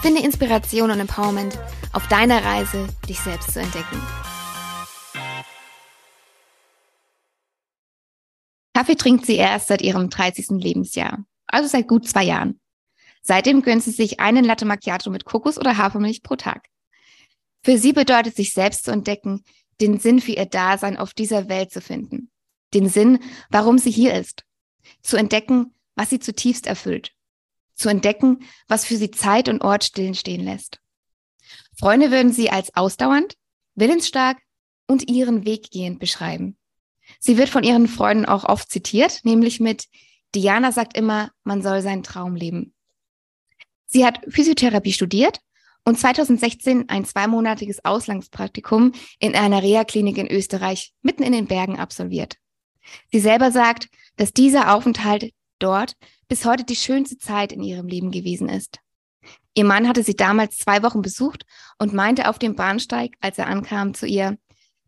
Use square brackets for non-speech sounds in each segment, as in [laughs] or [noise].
Finde Inspiration und Empowerment auf deiner Reise, dich selbst zu entdecken. Kaffee trinkt sie erst seit ihrem 30. Lebensjahr, also seit gut zwei Jahren. Seitdem gönnt sie sich einen Latte Macchiato mit Kokos oder Hafermilch pro Tag. Für sie bedeutet sich selbst zu entdecken, den Sinn für ihr Dasein auf dieser Welt zu finden. Den Sinn, warum sie hier ist. Zu entdecken, was sie zutiefst erfüllt zu entdecken, was für sie Zeit und Ort stillen stehen lässt. Freunde würden sie als ausdauernd, willensstark und ihren Weg gehend beschreiben. Sie wird von ihren Freunden auch oft zitiert, nämlich mit Diana sagt immer, man soll seinen Traum leben. Sie hat Physiotherapie studiert und 2016 ein zweimonatiges Auslandspraktikum in einer Reha-Klinik in Österreich mitten in den Bergen absolviert. Sie selber sagt, dass dieser Aufenthalt dort bis heute die schönste Zeit in ihrem Leben gewesen ist. Ihr Mann hatte sie damals zwei Wochen besucht und meinte auf dem Bahnsteig, als er ankam, zu ihr,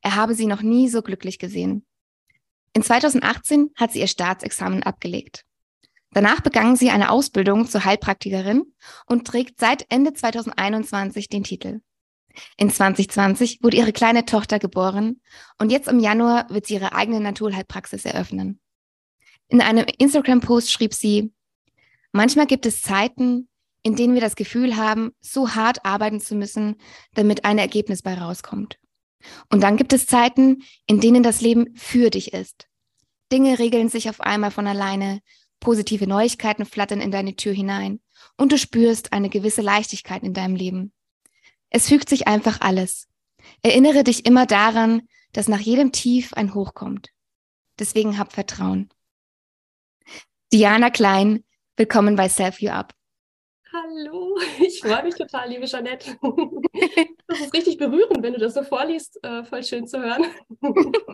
er habe sie noch nie so glücklich gesehen. In 2018 hat sie ihr Staatsexamen abgelegt. Danach begann sie eine Ausbildung zur Heilpraktikerin und trägt seit Ende 2021 den Titel. In 2020 wurde ihre kleine Tochter geboren und jetzt im Januar wird sie ihre eigene Naturheilpraxis eröffnen. In einem Instagram-Post schrieb sie, manchmal gibt es Zeiten, in denen wir das Gefühl haben, so hart arbeiten zu müssen, damit ein Ergebnis bei rauskommt. Und dann gibt es Zeiten, in denen das Leben für dich ist. Dinge regeln sich auf einmal von alleine, positive Neuigkeiten flattern in deine Tür hinein und du spürst eine gewisse Leichtigkeit in deinem Leben. Es fügt sich einfach alles. Erinnere dich immer daran, dass nach jedem Tief ein Hoch kommt. Deswegen hab Vertrauen. Diana Klein, willkommen bei Self You Up. Hallo, [laughs] ich freue mich total, liebe Jeanette. [laughs] Das ist richtig berührend, wenn du das so vorliest. Äh, voll schön zu hören. [laughs]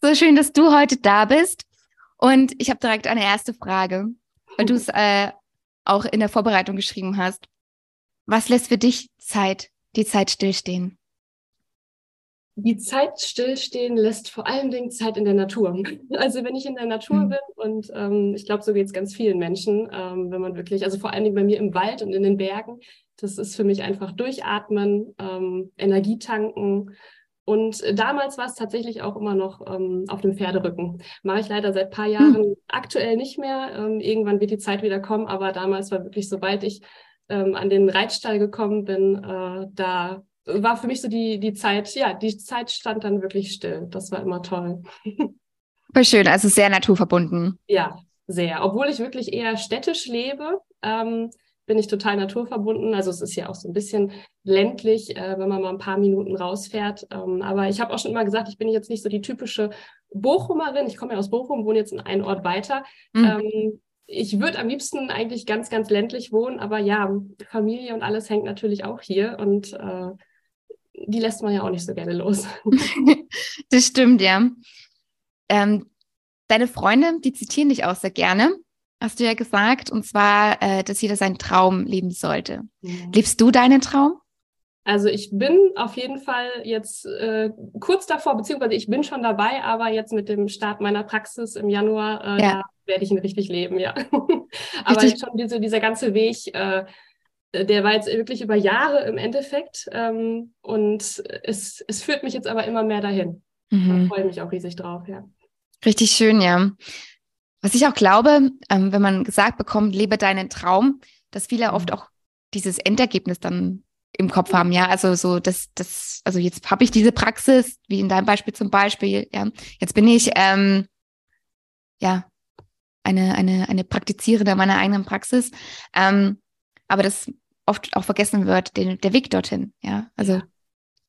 So schön, dass du heute da bist. Und ich habe direkt eine erste Frage, weil du es äh, auch in der Vorbereitung geschrieben hast. Was lässt für dich Zeit, die Zeit stillstehen? Die Zeit stillstehen lässt vor allen Dingen Zeit in der Natur. [laughs] Also wenn ich in der Natur mhm. bin und ähm, ich glaube, so geht es ganz vielen Menschen, ähm, wenn man wirklich, also vor allen Dingen bei mir im Wald und in den Bergen, das ist für mich einfach durchatmen, ähm, Energie tanken. Und damals war es tatsächlich auch immer noch ähm, auf dem Pferderücken. Mache ich leider seit paar Jahren mhm. aktuell nicht mehr. Ähm, irgendwann wird die Zeit wieder kommen, aber damals war wirklich, sobald ich ähm, an den Reitstall gekommen bin, äh, da war für mich so die, die Zeit, ja, die Zeit stand dann wirklich still. Das war immer toll. Voll schön, also sehr naturverbunden. Ja, sehr. Obwohl ich wirklich eher städtisch lebe, ähm, bin ich total naturverbunden. Also es ist ja auch so ein bisschen ländlich, äh, wenn man mal ein paar Minuten rausfährt. Ähm, aber ich habe auch schon immer gesagt, ich bin jetzt nicht so die typische Bochumerin. Ich komme ja aus Bochum, wohne jetzt in einen Ort weiter. Mhm. Ähm, ich würde am liebsten eigentlich ganz, ganz ländlich wohnen, aber ja, Familie und alles hängt natürlich auch hier und äh, die lässt man ja auch nicht so gerne los. [laughs] das stimmt, ja. Ähm, deine Freunde, die zitieren dich auch sehr gerne, hast du ja gesagt, und zwar, äh, dass jeder seinen Traum leben sollte. Mhm. Lebst du deinen Traum? Also ich bin auf jeden Fall jetzt äh, kurz davor, beziehungsweise ich bin schon dabei, aber jetzt mit dem Start meiner Praxis im Januar, äh, ja. werde ich ihn richtig leben, ja. [laughs] aber richtig. schon diese, dieser ganze Weg, äh, der war jetzt wirklich über Jahre im Endeffekt. Ähm, und es, es führt mich jetzt aber immer mehr dahin. Mhm. Da freue mich auch riesig drauf, ja. Richtig schön, ja. Was ich auch glaube, ähm, wenn man gesagt bekommt, lebe deinen Traum, dass viele oft mhm. auch dieses Endergebnis dann im Kopf haben, ja. Also so, das, das, also jetzt habe ich diese Praxis, wie in deinem Beispiel zum Beispiel, ja. Jetzt bin ich ähm, ja eine, eine, eine Praktizierende meiner eigenen Praxis. Ähm, aber das oft auch vergessen wird, den, der Weg dorthin. Ja, also ja.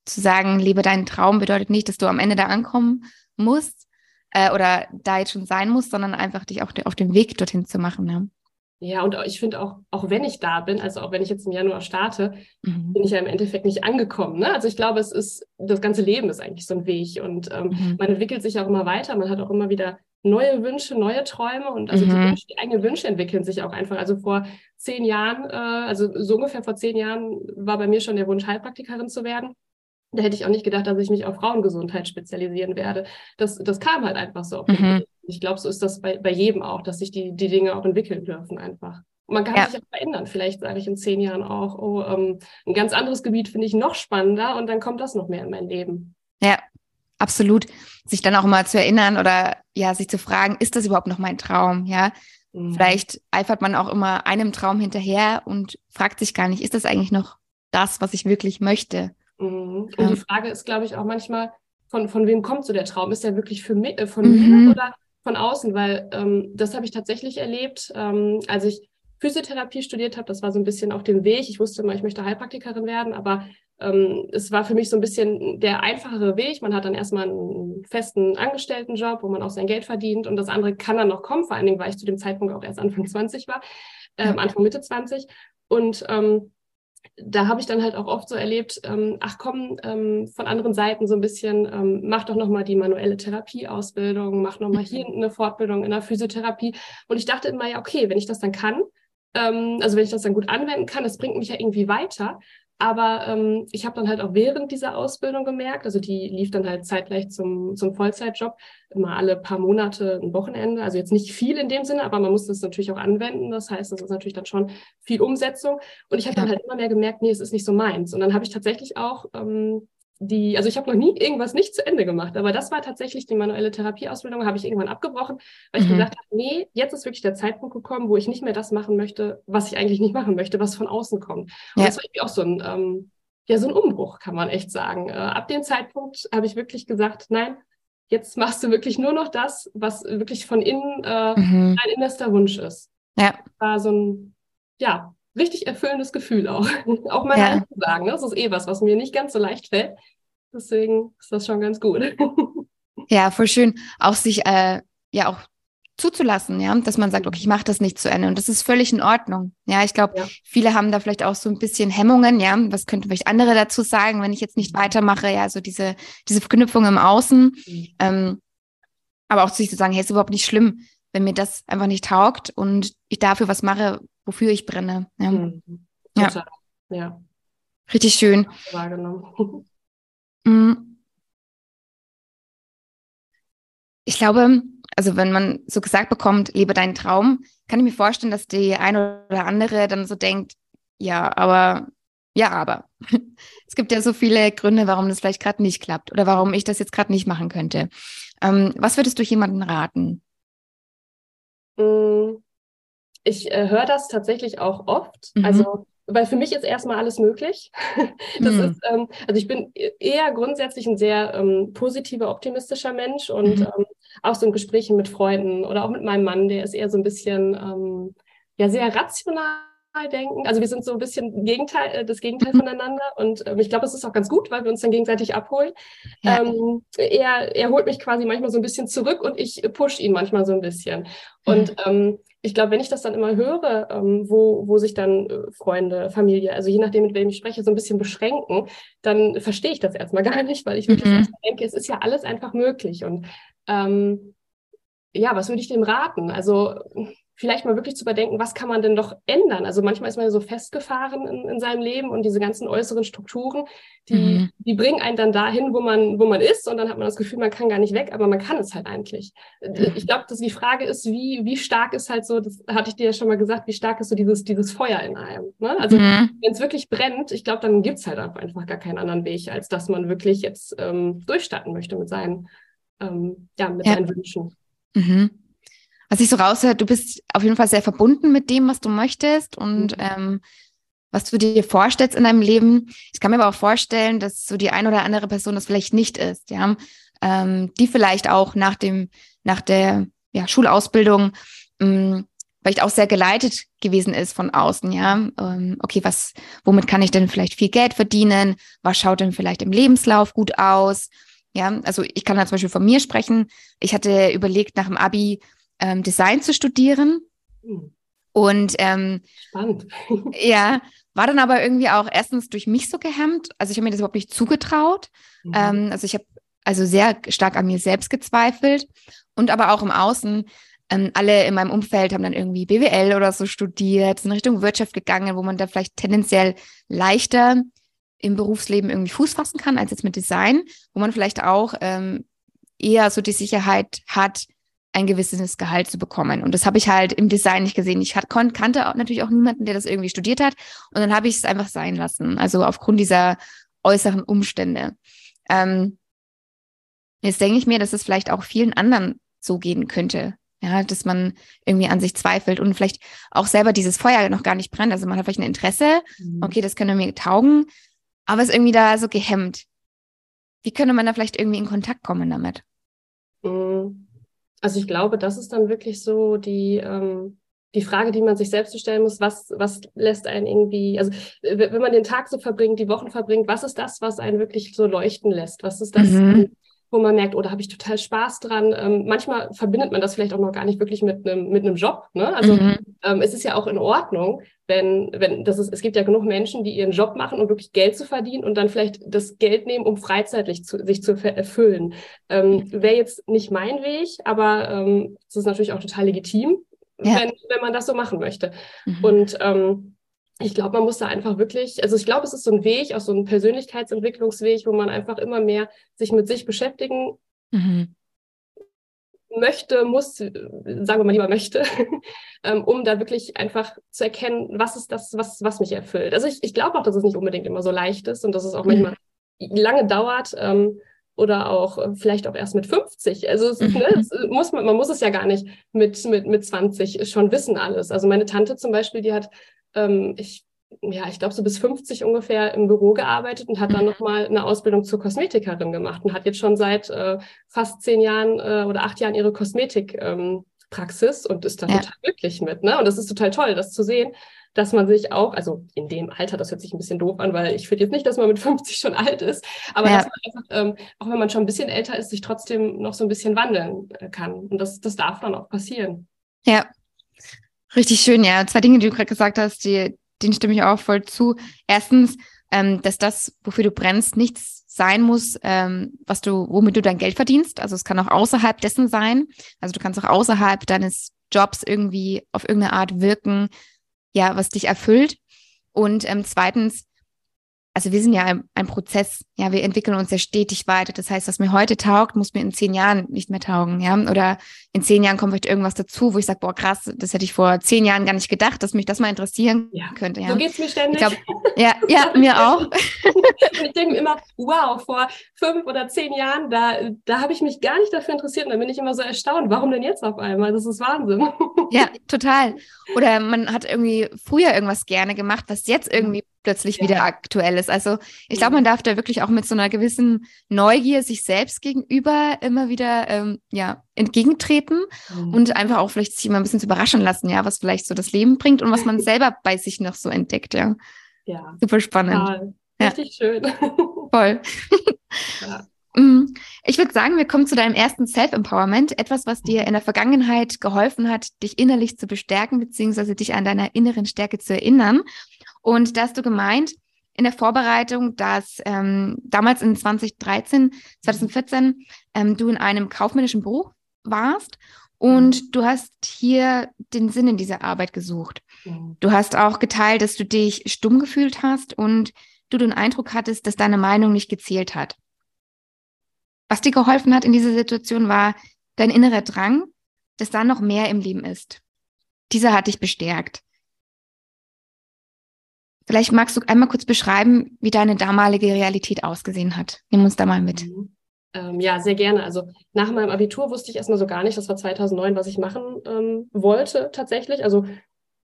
zu sagen, lebe deinen Traum bedeutet nicht, dass du am Ende da ankommen musst äh, oder da jetzt schon sein musst, sondern einfach dich auch auf den Weg dorthin zu machen. Ja. Ja, und ich finde auch, auch wenn ich da bin, also auch wenn ich jetzt im Januar starte, mhm. bin ich ja im Endeffekt nicht angekommen. Ne? Also ich glaube, es ist, das ganze Leben ist eigentlich so ein Weg und ähm, mhm. man entwickelt sich auch immer weiter, man hat auch immer wieder neue Wünsche, neue Träume und also mhm. die, Wünsche, die eigenen Wünsche entwickeln sich auch einfach. Also vor zehn Jahren, äh, also so ungefähr vor zehn Jahren war bei mir schon der Wunsch, Heilpraktikerin zu werden. Da hätte ich auch nicht gedacht, dass ich mich auf Frauengesundheit spezialisieren werde. Das, das kam halt einfach so. Mhm. Ich glaube, so ist das bei, bei jedem auch, dass sich die, die Dinge auch entwickeln dürfen einfach. Und man kann ja. sich auch verändern. Vielleicht sage ich in zehn Jahren auch, oh, ähm, ein ganz anderes Gebiet finde ich noch spannender und dann kommt das noch mehr in mein Leben. Ja, absolut. Sich dann auch mal zu erinnern oder ja, sich zu fragen, ist das überhaupt noch mein Traum? Ja, mhm. vielleicht eifert man auch immer einem Traum hinterher und fragt sich gar nicht, ist das eigentlich noch das, was ich wirklich möchte? Mhm. Und ja. die Frage ist, glaube ich, auch manchmal, von, von wem kommt so der Traum? Ist der wirklich für mich, äh, von mhm. mir oder von außen? Weil ähm, das habe ich tatsächlich erlebt, ähm, als ich Physiotherapie studiert habe. Das war so ein bisschen auf dem Weg. Ich wusste immer, ich möchte Heilpraktikerin werden, aber ähm, es war für mich so ein bisschen der einfachere Weg. Man hat dann erstmal einen festen Angestelltenjob, wo man auch sein Geld verdient und das andere kann dann noch kommen, vor allen Dingen, weil ich zu dem Zeitpunkt auch erst Anfang [laughs] 20 war, ähm, Anfang Mitte 20. Und ähm, da habe ich dann halt auch oft so erlebt, ähm, ach komm, ähm, von anderen Seiten so ein bisschen, ähm, mach doch nochmal die manuelle Therapieausbildung, mach nochmal hier mhm. eine Fortbildung in der Physiotherapie. Und ich dachte immer, ja, okay, wenn ich das dann kann, ähm, also wenn ich das dann gut anwenden kann, das bringt mich ja irgendwie weiter. Aber ähm, ich habe dann halt auch während dieser Ausbildung gemerkt, also die lief dann halt zeitgleich zum, zum Vollzeitjob, immer alle paar Monate ein Wochenende. Also jetzt nicht viel in dem Sinne, aber man muss das natürlich auch anwenden. Das heißt, das ist natürlich dann schon viel Umsetzung. Und ich habe dann halt immer mehr gemerkt, nee, es ist nicht so meins. Und dann habe ich tatsächlich auch ähm, die, also ich habe noch nie irgendwas nicht zu Ende gemacht, aber das war tatsächlich die manuelle Therapieausbildung, habe ich irgendwann abgebrochen, weil ich mhm. gesagt habe, nee, jetzt ist wirklich der Zeitpunkt gekommen, wo ich nicht mehr das machen möchte, was ich eigentlich nicht machen möchte, was von außen kommt. Und ja. das war irgendwie auch so ein, ähm, ja, so ein Umbruch, kann man echt sagen. Äh, ab dem Zeitpunkt habe ich wirklich gesagt, nein, jetzt machst du wirklich nur noch das, was wirklich von innen äh, mhm. dein innerster Wunsch ist. Ja. War so ein, ja, richtig erfüllendes Gefühl auch. [laughs] auch mal ja. zu sagen. Ne? Das ist eh was, was mir nicht ganz so leicht fällt. Deswegen ist das schon ganz gut. [laughs] ja, voll schön. Auch sich äh, ja auch zuzulassen, ja, dass man sagt, okay, ich mache das nicht zu Ende und das ist völlig in Ordnung. Ja, ich glaube, ja. viele haben da vielleicht auch so ein bisschen Hemmungen, ja, was könnten vielleicht andere dazu sagen, wenn ich jetzt nicht weitermache, ja, so diese diese Verknüpfung im Außen, mhm. ähm, aber auch zu sich zu sagen, hey, ist überhaupt nicht schlimm, wenn mir das einfach nicht taugt und ich dafür was mache, wofür ich brenne. Ja. Mhm. Ja. ja. Richtig schön. Wahrgenommen. [laughs] Mm. Ich glaube, also wenn man so gesagt bekommt, lebe deinen Traum, kann ich mir vorstellen, dass die eine oder andere dann so denkt, ja, aber, ja, aber. [laughs] es gibt ja so viele Gründe, warum das vielleicht gerade nicht klappt oder warum ich das jetzt gerade nicht machen könnte. Ähm, was würdest du jemandem raten? Mm. Ich äh, höre das tatsächlich auch oft. Mhm. Also weil für mich ist erstmal alles möglich. [laughs] das mhm. ist, ähm, also ich bin e-, eher grundsätzlich ein sehr ähm, positiver, optimistischer Mensch und mhm. ähm, auch so in Gesprächen mit Freunden oder auch mit meinem Mann, der ist eher so ein bisschen, ähm, ja, sehr rational denken. Also wir sind so ein bisschen Gegenteil, äh, das Gegenteil mhm. voneinander und ähm, ich glaube, es ist auch ganz gut, weil wir uns dann gegenseitig abholen. Ja. Ähm, er, er holt mich quasi manchmal so ein bisschen zurück und ich push ihn manchmal so ein bisschen. Und mhm. ähm, ich glaube, wenn ich das dann immer höre, ähm, wo, wo sich dann äh, Freunde, Familie, also je nachdem, mit wem ich spreche, so ein bisschen beschränken, dann verstehe ich das erstmal [laughs] gar nicht, weil ich wirklich mhm. denke, es ist ja alles einfach möglich. Und ähm, ja, was würde ich dem raten? Also vielleicht mal wirklich zu überdenken, was kann man denn doch ändern? Also manchmal ist man ja so festgefahren in, in seinem Leben und diese ganzen äußeren Strukturen, die, mhm. die bringen einen dann dahin, wo man, wo man ist und dann hat man das Gefühl, man kann gar nicht weg, aber man kann es halt eigentlich. Mhm. Ich glaube, dass die Frage ist, wie, wie stark ist halt so, das hatte ich dir ja schon mal gesagt, wie stark ist so dieses, dieses Feuer in einem. Ne? Also mhm. wenn es wirklich brennt, ich glaube, dann gibt es halt einfach gar keinen anderen Weg, als dass man wirklich jetzt ähm, durchstarten möchte mit seinen, ähm, ja, mit ja. seinen Wünschen. Mhm was ich so raushöre, du bist auf jeden Fall sehr verbunden mit dem, was du möchtest und mhm. ähm, was du dir vorstellst in deinem Leben. Ich kann mir aber auch vorstellen, dass so die ein oder andere Person das vielleicht nicht ist, ja, ähm, die vielleicht auch nach dem, nach der ja, Schulausbildung ähm, vielleicht auch sehr geleitet gewesen ist von außen, ja. Ähm, okay, was, womit kann ich denn vielleicht viel Geld verdienen? Was schaut denn vielleicht im Lebenslauf gut aus? Ja, also ich kann da zum Beispiel von mir sprechen. Ich hatte überlegt, nach dem Abi ähm, Design zu studieren. Mhm. Und ähm, spannend. [laughs] ja, war dann aber irgendwie auch erstens durch mich so gehemmt. Also ich habe mir das überhaupt nicht zugetraut. Mhm. Ähm, also ich habe also sehr stark an mir selbst gezweifelt und aber auch im Außen. Ähm, alle in meinem Umfeld haben dann irgendwie BWL oder so studiert, sind Richtung Wirtschaft gegangen, wo man da vielleicht tendenziell leichter im Berufsleben irgendwie Fuß fassen kann als jetzt mit Design, wo man vielleicht auch ähm, eher so die Sicherheit hat, ein gewisses Gehalt zu bekommen. Und das habe ich halt im Design nicht gesehen. Ich hat, kannte auch natürlich auch niemanden, der das irgendwie studiert hat. Und dann habe ich es einfach sein lassen. Also aufgrund dieser äußeren Umstände. Ähm, jetzt denke ich mir, dass es vielleicht auch vielen anderen so gehen könnte. Ja, dass man irgendwie an sich zweifelt und vielleicht auch selber dieses Feuer noch gar nicht brennt. Also man hat vielleicht ein Interesse, mhm. okay, das könnte mir taugen, aber ist irgendwie da so gehemmt. Wie könnte man da vielleicht irgendwie in Kontakt kommen damit? Mhm. Also ich glaube, das ist dann wirklich so die, ähm, die Frage, die man sich selbst stellen muss, was, was lässt einen irgendwie, also wenn man den Tag so verbringt, die Wochen verbringt, was ist das, was einen wirklich so leuchten lässt? Was ist das, mhm wo man merkt, oh, da habe ich total Spaß dran. Ähm, manchmal verbindet man das vielleicht auch noch gar nicht wirklich mit einem mit einem Job. Ne? Also mhm. ähm, es ist ja auch in Ordnung, wenn wenn das ist. Es gibt ja genug Menschen, die ihren Job machen, um wirklich Geld zu verdienen und dann vielleicht das Geld nehmen, um freizeitlich zu, sich zu erfüllen. Ähm, Wäre jetzt nicht mein Weg, aber ähm, es ist natürlich auch total legitim, ja. wenn wenn man das so machen möchte. Mhm. Und ähm, ich glaube, man muss da einfach wirklich, also ich glaube, es ist so ein Weg, auch so ein Persönlichkeitsentwicklungsweg, wo man einfach immer mehr sich mit sich beschäftigen mhm. möchte, muss, sagen wir mal lieber möchte, [laughs] ähm, um da wirklich einfach zu erkennen, was ist das, was, was mich erfüllt. Also ich, ich glaube auch, dass es nicht unbedingt immer so leicht ist und dass es auch mhm. manchmal lange dauert. Ähm, oder auch äh, vielleicht auch erst mit 50. Also es, mhm. ne, es muss man, man muss es ja gar nicht mit, mit, mit 20 schon wissen alles. Also meine Tante zum Beispiel, die hat ähm, ich ja, ich glaube, so bis 50 ungefähr im Büro gearbeitet und hat dann mhm. nochmal eine Ausbildung zur Kosmetikerin gemacht und hat jetzt schon seit äh, fast zehn Jahren äh, oder acht Jahren ihre Kosmetikpraxis ähm, und ist da ja. total glücklich mit. Ne? Und das ist total toll, das zu sehen, dass man sich auch, also in dem Alter, das hört sich ein bisschen doof an, weil ich finde jetzt nicht, dass man mit 50 schon alt ist, aber ja. dass man einfach, ähm, auch wenn man schon ein bisschen älter ist, sich trotzdem noch so ein bisschen wandeln äh, kann. Und das, das darf dann auch passieren. Ja, Richtig schön, ja. Zwei Dinge, die du gerade gesagt hast, die, denen stimme ich auch voll zu. Erstens, ähm, dass das, wofür du brennst, nichts sein muss, ähm, was du, womit du dein Geld verdienst. Also es kann auch außerhalb dessen sein. Also du kannst auch außerhalb deines Jobs irgendwie auf irgendeine Art wirken, ja, was dich erfüllt. Und ähm, zweitens, also wir sind ja ein, ein, Prozess, ja, wir entwickeln uns ja stetig weiter. Das heißt, was mir heute taugt, muss mir in zehn Jahren nicht mehr taugen, ja. Oder in zehn Jahren kommt vielleicht irgendwas dazu, wo ich sage, boah, krass, das hätte ich vor zehn Jahren gar nicht gedacht, dass mich das mal interessieren ja. könnte. Ja. So geht's mir ständig. Glaub, ja, ja, [laughs] mir auch. [laughs] Ich denke immer, wow, vor fünf oder zehn Jahren, da, da habe ich mich gar nicht dafür interessiert. Und dann bin ich immer so erstaunt, warum denn jetzt auf einmal? Das ist Wahnsinn. Ja, total. [laughs] Oder man hat irgendwie früher irgendwas gerne gemacht, was jetzt irgendwie plötzlich ja. wieder aktuell ist. Also ich glaube, man darf da wirklich auch mit so einer gewissen Neugier sich selbst gegenüber immer wieder ähm, ja, entgegentreten mhm. und einfach auch vielleicht sich immer ein bisschen zu überraschen lassen, ja, was vielleicht so das Leben bringt und was man [laughs] selber bei sich noch so entdeckt, ja. Ja. Super spannend. Ja. Richtig schön. [laughs] Voll. Ja. [laughs] Mm, ich würde sagen, wir kommen zu deinem ersten Self-Empowerment, etwas, was dir in der Vergangenheit geholfen hat, dich innerlich zu bestärken, beziehungsweise dich an deiner inneren Stärke zu erinnern. Und da hast du gemeint in der Vorbereitung, dass ähm, damals in 2013, 2014 ähm, du in einem kaufmännischen Beruf warst und du hast hier den Sinn in dieser Arbeit gesucht. Mhm. Du hast auch geteilt, dass du dich stumm gefühlt hast und du den Eindruck hattest, dass deine Meinung nicht gezählt hat. Was dir geholfen hat in dieser Situation war dein innerer Drang, dass da noch mehr im Leben ist. Dieser hat dich bestärkt. Vielleicht magst du einmal kurz beschreiben, wie deine damalige Realität ausgesehen hat. Nimm uns da mal mit. Mhm. Ähm, ja, sehr gerne. Also nach meinem Abitur wusste ich erstmal so gar nicht, das war 2009, was ich machen ähm, wollte tatsächlich. Also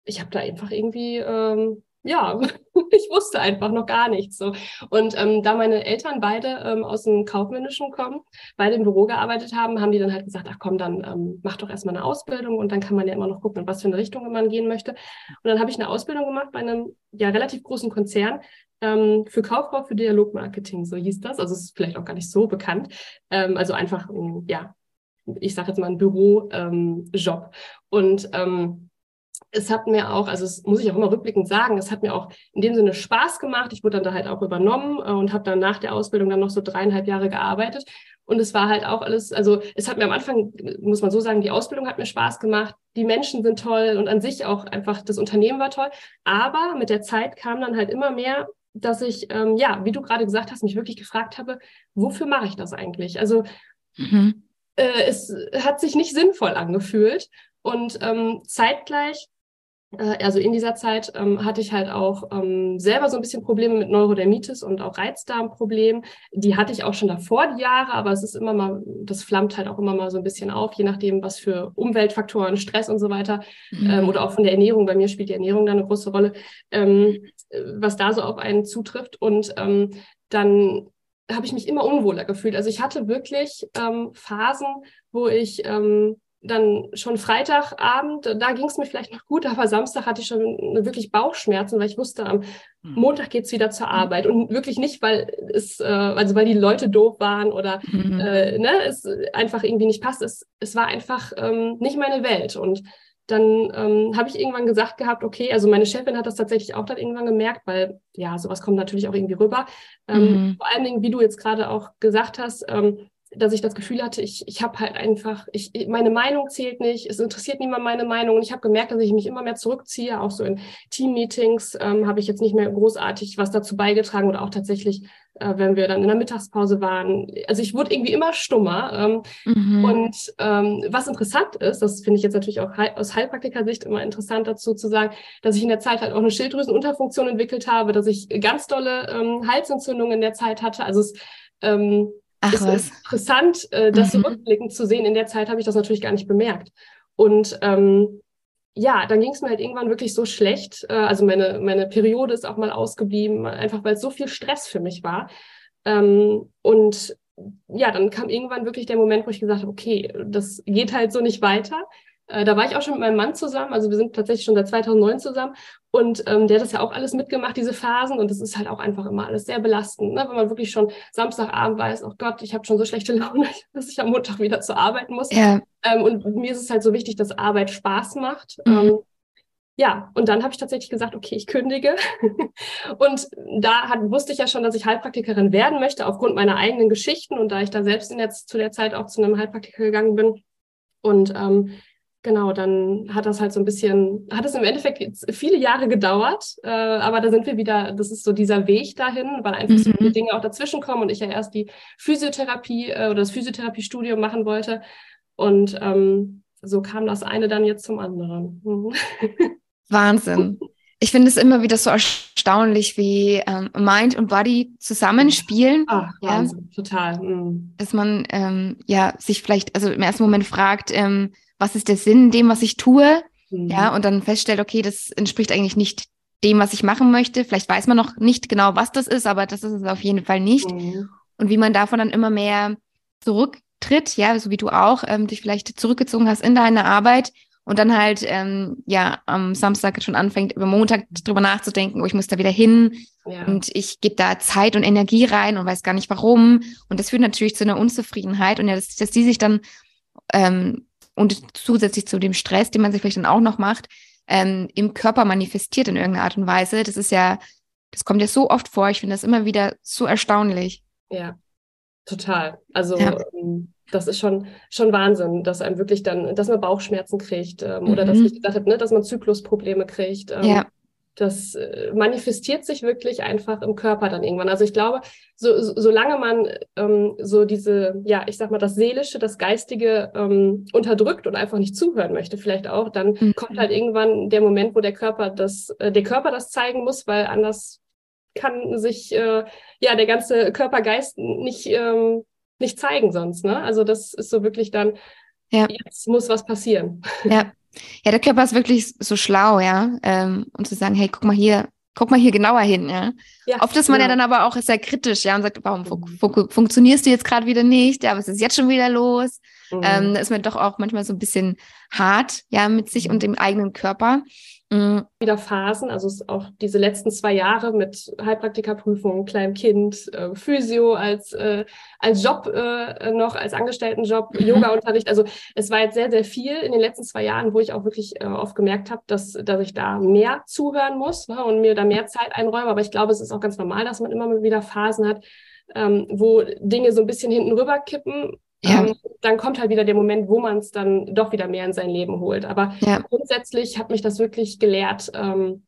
ich habe da einfach irgendwie ähm, ja, [laughs] ich wusste einfach noch gar nichts. So. Und ähm, da meine Eltern beide ähm, aus dem Kaufmännischen kommen, beide im Büro gearbeitet haben, haben die dann halt gesagt, ach komm, dann ähm, mach doch erstmal eine Ausbildung und dann kann man ja immer noch gucken, in was für eine Richtung man gehen möchte. Und dann habe ich eine Ausbildung gemacht bei einem ja relativ großen Konzern ähm, für Kauffrau für Dialogmarketing, so hieß das. Also es ist vielleicht auch gar nicht so bekannt. Ähm, also einfach, ja, ich sage jetzt mal ein Bürojob. Ähm, und ähm, es hat mir auch, also das muss ich auch immer rückblickend sagen, es hat mir auch in dem Sinne Spaß gemacht. Ich wurde dann da halt auch übernommen äh, und habe dann nach der Ausbildung dann noch so dreieinhalb Jahre gearbeitet. Und es war halt auch alles, also es hat mir am Anfang, muss man so sagen, die Ausbildung hat mir Spaß gemacht, die Menschen sind toll und an sich auch einfach das Unternehmen war toll. Aber mit der Zeit kam dann halt immer mehr, dass ich, ähm, ja, wie du gerade gesagt hast, mich wirklich gefragt habe, wofür mache ich das eigentlich? Also mhm. äh, es hat sich nicht sinnvoll angefühlt. Und ähm, zeitgleich äh, also in dieser Zeit ähm, hatte ich halt auch ähm, selber so ein bisschen Probleme mit Neurodermitis und auch Reizdarmproblemen. Die hatte ich auch schon davor die Jahre, aber es ist immer mal, das flammt halt auch immer mal so ein bisschen auf, je nachdem, was für Umweltfaktoren, Stress und so weiter mhm. ähm, oder auch von der Ernährung. Bei mir spielt die Ernährung da eine große Rolle, ähm, was da so auf einen zutrifft. Und ähm, dann habe ich mich immer unwohler gefühlt. Also ich hatte wirklich Phasen, wo ich ähm, dann schon Freitagabend, da ging es mir vielleicht noch gut, aber Samstag hatte ich schon wirklich Bauchschmerzen, weil ich wusste, am hm. Montag geht's wieder zur Arbeit. Und wirklich nicht, weil es, äh, also weil die Leute doof waren oder mhm. äh, ne, es einfach irgendwie nicht passt. Es, es war einfach ähm, nicht meine Welt. Und dann ähm, habe ich irgendwann gesagt gehabt, okay, also meine Chefin hat das tatsächlich auch dann irgendwann gemerkt, weil ja, sowas kommt natürlich auch irgendwie rüber. Ähm, mhm. Vor allen Dingen, wie du jetzt gerade auch gesagt hast, ähm, dass ich das Gefühl hatte, ich, ich habe halt einfach, ich, meine Meinung zählt nicht, es interessiert niemand meine Meinung. Und ich habe gemerkt, dass ich mich immer mehr zurückziehe, auch so in Team-Meetings ähm, habe ich jetzt nicht mehr großartig was dazu beigetragen oder auch tatsächlich, äh, wenn wir dann in der Mittagspause waren. Also ich wurde irgendwie immer stummer. Ähm, mhm. Und ähm, was interessant ist, das finde ich jetzt natürlich auch aus Heilpraktiker-Sicht immer interessant dazu zu sagen, dass ich in der Zeit halt auch eine Schilddrüsenunterfunktion entwickelt habe, dass ich ganz dolle ähm, Halsentzündungen in der Zeit hatte. Also es ähm, Ach, ist was. interessant, äh, das mhm. rückblickend zu sehen. In der Zeit habe ich das natürlich gar nicht bemerkt. Und ähm, ja, dann ging es mir halt irgendwann wirklich so schlecht. Äh, also meine, meine Periode ist auch mal ausgeblieben, einfach weil es so viel Stress für mich war. Ähm, und ja, dann kam irgendwann wirklich der Moment, wo ich gesagt habe, okay, das geht halt so nicht weiter. Äh, da war ich auch schon mit meinem Mann zusammen, also wir sind tatsächlich schon seit 2009 zusammen und ähm, der hat das ja auch alles mitgemacht, diese Phasen und das ist halt auch einfach immer alles sehr belastend, ne? wenn man wirklich schon Samstagabend weiß, oh Gott, ich habe schon so schlechte [laughs] Laune, dass ich am Montag wieder zur Arbeit muss. Ja. Ähm, und mir ist es halt so wichtig, dass Arbeit Spaß macht. Mhm. Ähm, ja, und dann habe ich tatsächlich gesagt, okay, ich kündige. [laughs] und da hat, wusste ich ja schon, dass ich Heilpraktikerin werden möchte, aufgrund meiner eigenen Geschichten und da ich da selbst in der, zu der Zeit auch zu einem Heilpraktiker gegangen bin. Und ähm, genau, dann hat das halt so ein bisschen, hat es im Endeffekt jetzt viele Jahre gedauert, äh, aber da sind wir wieder, das ist so dieser Weg dahin, weil einfach mhm. so viele Dinge auch dazwischen kommen und ich ja erst die Physiotherapie äh, oder das Physiotherapiestudium machen wollte. Und ähm, so kam das eine dann jetzt zum anderen. Mhm. [laughs] Wahnsinn. Ich finde es immer wieder so erstaunlich, wie ähm, Mind und Body zusammenspielen. Ach, Wahnsinn, ja? total. Mhm. Dass man ähm, ja sich vielleicht, also im ersten Moment fragt, ähm, was ist der Sinn dem, was ich tue? Mhm. Ja, und dann feststellt, okay, das entspricht eigentlich nicht dem, was ich machen möchte. Vielleicht weiß man noch nicht genau, was das ist, aber das ist es auf jeden Fall nicht. Mhm. Und wie man davon dann immer mehr zurücktritt, ja, so wie du auch, ähm, dich vielleicht zurückgezogen hast in deine Arbeit und dann halt, ähm, ja, am Samstag schon anfängt, über Montag drüber nachzudenken, oh, ich muss da wieder hin ja. und ich gebe da Zeit und Energie rein und weiß gar nicht warum. Und das führt natürlich zu einer Unzufriedenheit und ja, dass, dass die sich dann ähm, und zusätzlich zu dem Stress, den man sich vielleicht dann auch noch macht, ähm, im Körper manifestiert in irgendeiner Art und Weise. Das ist ja, das kommt ja so oft vor. Ich finde das immer wieder so erstaunlich. Ja, total. Also ja. Ähm, das ist schon, schon Wahnsinn, dass einem wirklich dann, dass man Bauchschmerzen kriegt ähm, mhm. oder dass ich gesagt habe, ne, dass man Zyklusprobleme kriegt. Ähm, ja das äh, manifestiert sich wirklich einfach im Körper dann irgendwann. Also ich glaube, so, so, solange man ähm, so diese, ja, ich sag mal, das Seelische, das Geistige ähm, unterdrückt und einfach nicht zuhören möchte, vielleicht auch, dann mhm. kommt halt irgendwann der Moment, wo der Körper das, äh, der Körper das zeigen muss, weil anders kann sich äh, ja der ganze Körpergeist nicht, ähm, nicht zeigen sonst. Ne? Also das ist so wirklich dann, ja. jetzt muss was passieren. Ja. [laughs] Ja, der Körper ist wirklich so schlau, ja. Ähm, und zu sagen, hey, guck mal hier, guck mal hier genauer hin, ja. ja Oft ist man genau. ja dann aber auch sehr kritisch, ja, und sagt, warum fun mhm. fun funktionierst du jetzt gerade wieder nicht? Ja, was ist jetzt schon wieder los? Mhm. Ähm, da ist man doch auch manchmal so ein bisschen hart, ja, mit sich mhm. und dem eigenen Körper. Mhm. Wieder Phasen, also auch diese letzten zwei Jahre mit Heilpraktikerprüfung, kleinem Kind, äh, Physio als, äh, als Job äh, noch, als Angestelltenjob, mhm. Yoga-Unterricht. Also es war jetzt sehr, sehr viel in den letzten zwei Jahren, wo ich auch wirklich äh, oft gemerkt habe, dass, dass ich da mehr zuhören muss ne, und mir da mehr Zeit einräume. Aber ich glaube, es ist auch ganz normal, dass man immer wieder Phasen hat, ähm, wo Dinge so ein bisschen hinten rüber kippen ja. Ähm, dann kommt halt wieder der Moment, wo man es dann doch wieder mehr in sein Leben holt. Aber ja. grundsätzlich hat mich das wirklich gelehrt, ähm,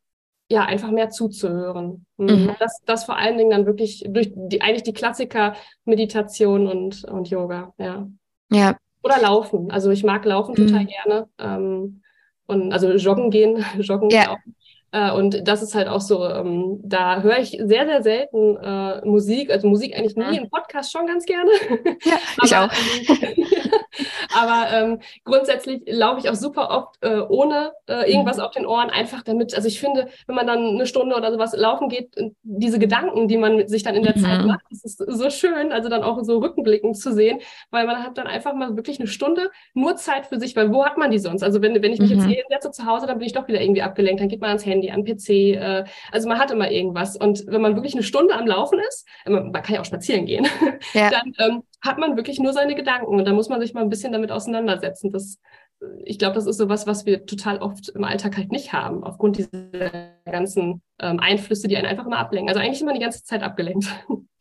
ja, einfach mehr zuzuhören. Mhm. mhm. Das, das vor allen Dingen dann wirklich durch die, eigentlich die Klassiker Meditation und, und Yoga, ja. Ja. Oder Laufen. Also ich mag Laufen mhm. total gerne. Ähm, und also joggen gehen, [laughs] joggen ja. laufen. Äh, und das ist halt auch so, ähm, da höre ich sehr, sehr selten äh, Musik, also Musik eigentlich nie, im Podcast schon ganz gerne. [laughs] Ja, [laughs] ich auch. Ähm, [laughs] aber ähm, grundsätzlich laufe ich auch super oft äh, ohne äh, irgendwas mhm. auf den Ohren, einfach damit, also ich finde, wenn man dann eine Stunde oder sowas laufen geht, diese Gedanken, die man sich dann in der mhm. Zeit macht, das ist so schön, also dann auch so rückblickend zu sehen, weil man hat dann einfach mal wirklich eine Stunde nur Zeit für sich, weil wo hat man die sonst? Also wenn, wenn ich mich mhm. jetzt hier hinsetze zu Hause, dann bin ich doch wieder irgendwie abgelenkt, dann geht man ans Handy Handy, am PC. Äh, also man hat immer irgendwas. Und wenn man wirklich eine Stunde am Laufen ist, äh, man, kann ja auch spazieren gehen, [laughs] ja. dann ähm, hat man wirklich nur seine Gedanken. Und da muss man sich mal ein bisschen damit auseinandersetzen. Das, ich glaube, das ist so was, was wir total oft im Alltag halt nicht haben, aufgrund dieser ganzen ähm, Einflüsse, die einen einfach immer ablenken. Also eigentlich immer die ganze Zeit abgelenkt.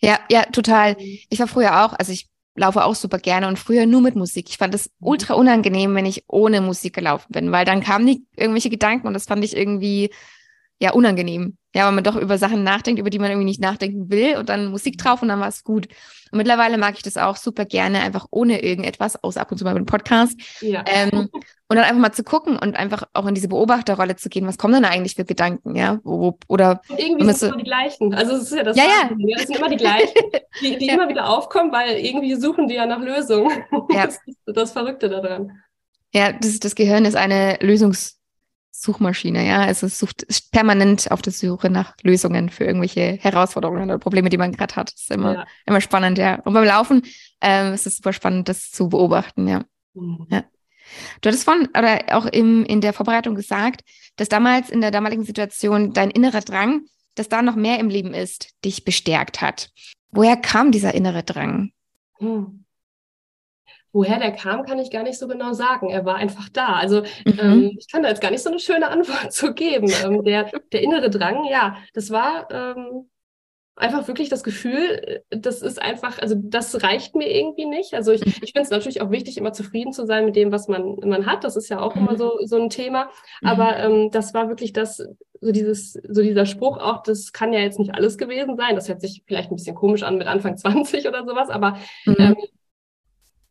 Ja, ja, total. [laughs] Ich war früher auch, also ich laufe auch super gerne und früher nur mit Musik. Ich fand es mhm. ultra unangenehm, wenn ich ohne Musik gelaufen bin, weil dann kamen die irgendwelche Gedanken und das fand ich irgendwie ja unangenehm. Ja, weil man doch über Sachen nachdenkt, über die man irgendwie nicht nachdenken will und dann Musik drauf und dann war es gut. Und mittlerweile mag ich das auch super gerne, einfach ohne irgendetwas, außer ab und zu mal mit dem Podcast. Ja. Ähm, und dann einfach mal zu gucken und einfach auch in diese Beobachterrolle zu gehen. Was kommen denn eigentlich für Gedanken, ja? Wo, oder irgendwie sind es immer die gleichen. Also es ist ja das. Ja, ja. Es sind immer die gleichen, die, die ja. [laughs] immer wieder aufkommen, weil irgendwie suchen die ja nach Lösungen. Ja. [laughs] Das ist das Verrückte daran. Ja, das, das Gehirn ist eine Lösungs Suchmaschine, ja. Also es sucht permanent auf der Suche nach Lösungen für irgendwelche Herausforderungen oder Probleme, die man gerade hat. Das ist immer, ja. immer spannend, ja. Und beim Laufen ähm, ist es super spannend, das zu beobachten, ja. Mhm. ja. Du hattest von, oder auch im, in der Vorbereitung gesagt, dass damals in der damaligen Situation dein innerer Drang, dass da noch mehr im Leben ist, dich bestärkt hat. Woher kam dieser innere Drang? Hm. Woher der kam, kann ich gar nicht so genau sagen. Er war einfach da. Also mhm. ähm, ich kann da jetzt gar nicht so eine schöne Antwort [laughs] zu geben. Ähm, der, der innere Drang, ja, das war ähm, einfach wirklich das Gefühl, das ist einfach, also das reicht mir irgendwie nicht. Also ich, ich finde es natürlich auch wichtig, immer zufrieden zu sein mit dem, was man, man hat. Das ist ja auch mhm. immer so, so ein Thema. Mhm. Aber ähm, das war wirklich das, so dieses, so dieser Spruch auch, das kann ja jetzt nicht alles gewesen sein. Das hört sich vielleicht ein bisschen komisch an mit Anfang [laughs] 20 oder sowas, aber mhm. ähm,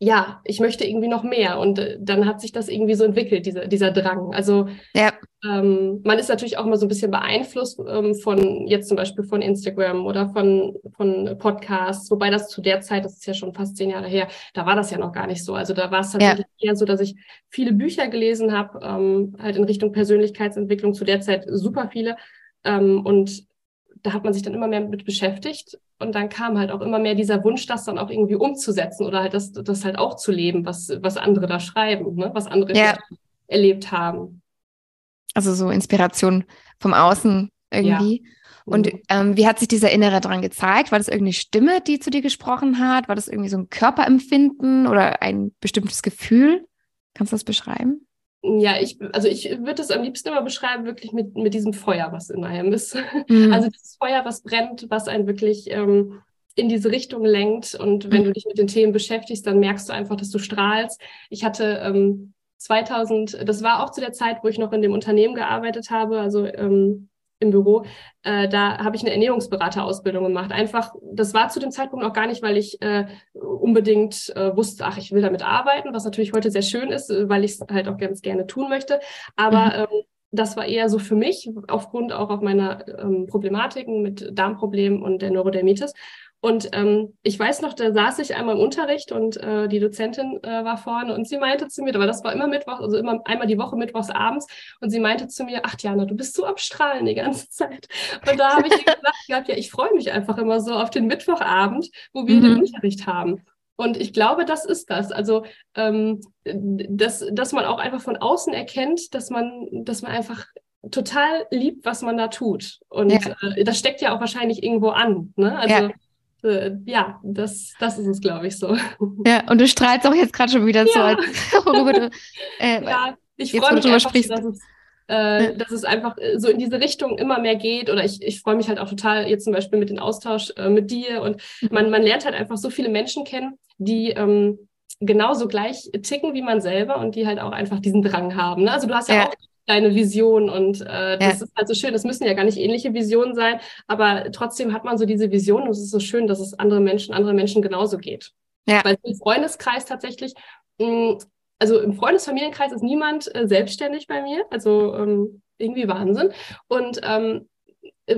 ja, ich möchte irgendwie noch mehr. Und äh, dann hat sich das irgendwie so entwickelt, dieser, dieser Drang. Also ja. ähm, man ist natürlich auch mal so ein bisschen beeinflusst ähm, von jetzt zum Beispiel von Instagram oder von, von Podcasts, wobei das zu der Zeit, das ist ja schon fast zehn Jahre her, da war das ja noch gar nicht so. Also da war es tatsächlich ja. eher so, dass ich viele Bücher gelesen habe, ähm, halt in Richtung Persönlichkeitsentwicklung, zu der Zeit super viele. Ähm, und da hat man sich dann immer mehr mit beschäftigt und dann kam halt auch immer mehr dieser Wunsch, das dann auch irgendwie umzusetzen oder halt das, das halt auch zu leben, was, was andere da schreiben, ne? was andere ja. erlebt haben. Also so Inspiration vom Außen irgendwie. Ja. Und mhm. ähm, wie hat sich dieser Innere dran gezeigt? War das irgendeine Stimme, die zu dir gesprochen hat? War das irgendwie so ein Körperempfinden oder ein bestimmtes Gefühl? Kannst du das beschreiben? Ja, ich, also ich würde es am liebsten immer beschreiben, wirklich mit, mit diesem Feuer, was in einem ist. Mhm. Also dieses Feuer, was brennt, was einen wirklich ähm, in diese Richtung lenkt. Und wenn mhm. du dich mit den Themen beschäftigst, dann merkst du einfach, dass du strahlst. Ich hatte ähm, 2000, das war auch zu der Zeit, wo ich noch in dem Unternehmen gearbeitet habe, also ähm, im Büro, äh, da habe ich eine Ernährungsberaterausbildung gemacht. Einfach, das war zu dem Zeitpunkt auch gar nicht, weil ich äh, unbedingt äh, wusste, ach, ich will damit arbeiten, was natürlich heute sehr schön ist, äh, weil ich es halt auch ganz gerne tun möchte. Aber mhm. ähm, das war eher so für mich, aufgrund auch auf meiner ähm, Problematiken mit Darmproblemen und der Neurodermitis. Und ähm, ich weiß noch, da saß ich einmal im Unterricht und äh, die Dozentin äh, war vorne und sie meinte zu mir, aber das war immer Mittwoch, also immer einmal die Woche mittwochs abends, und sie meinte zu mir, ach Jana, du bist so am Strahlen die ganze [laughs] Zeit. Und da habe ich gesagt, gehabt, ja, ich freue mich einfach immer so auf den Mittwochabend, wo wir mhm. den Unterricht haben. Und ich glaube, das ist das. Also, ähm, dass, dass man auch einfach von außen erkennt, dass man, dass man einfach total liebt, was man da tut. Und ja. äh, das steckt ja auch wahrscheinlich irgendwo an. Ne? Also, ja äh, ja, das, das ist es, glaube ich, so. [laughs] Ja, und du strahlst auch jetzt gerade schon wieder ja. so, als, [laughs] worüber du, äh, [laughs] ja, ich freue mich einfach, sprichst. dass es, äh, dass es einfach äh, so in diese Richtung immer mehr geht. Oder ich, ich freue mich halt auch total jetzt zum Beispiel mit dem Austausch äh, mit dir. Und mhm. man, man lernt halt einfach so viele Menschen kennen, die ähm, genauso gleich ticken wie man selber und die halt auch einfach diesen Drang haben. Ne? Also du hast ja, ja. auch deine Vision und äh, das ja. ist halt so schön. Das müssen ja gar nicht ähnliche Visionen sein, aber trotzdem hat man so diese Vision und es ist so schön, dass es andere Menschen, andere Menschen genauso geht. Ja. Weil im Freundeskreis tatsächlich, mh, hm, also im Freundesfamilienkreis ist niemand äh, selbstständig bei mir, also ähm, irgendwie Wahnsinn. Und ähm,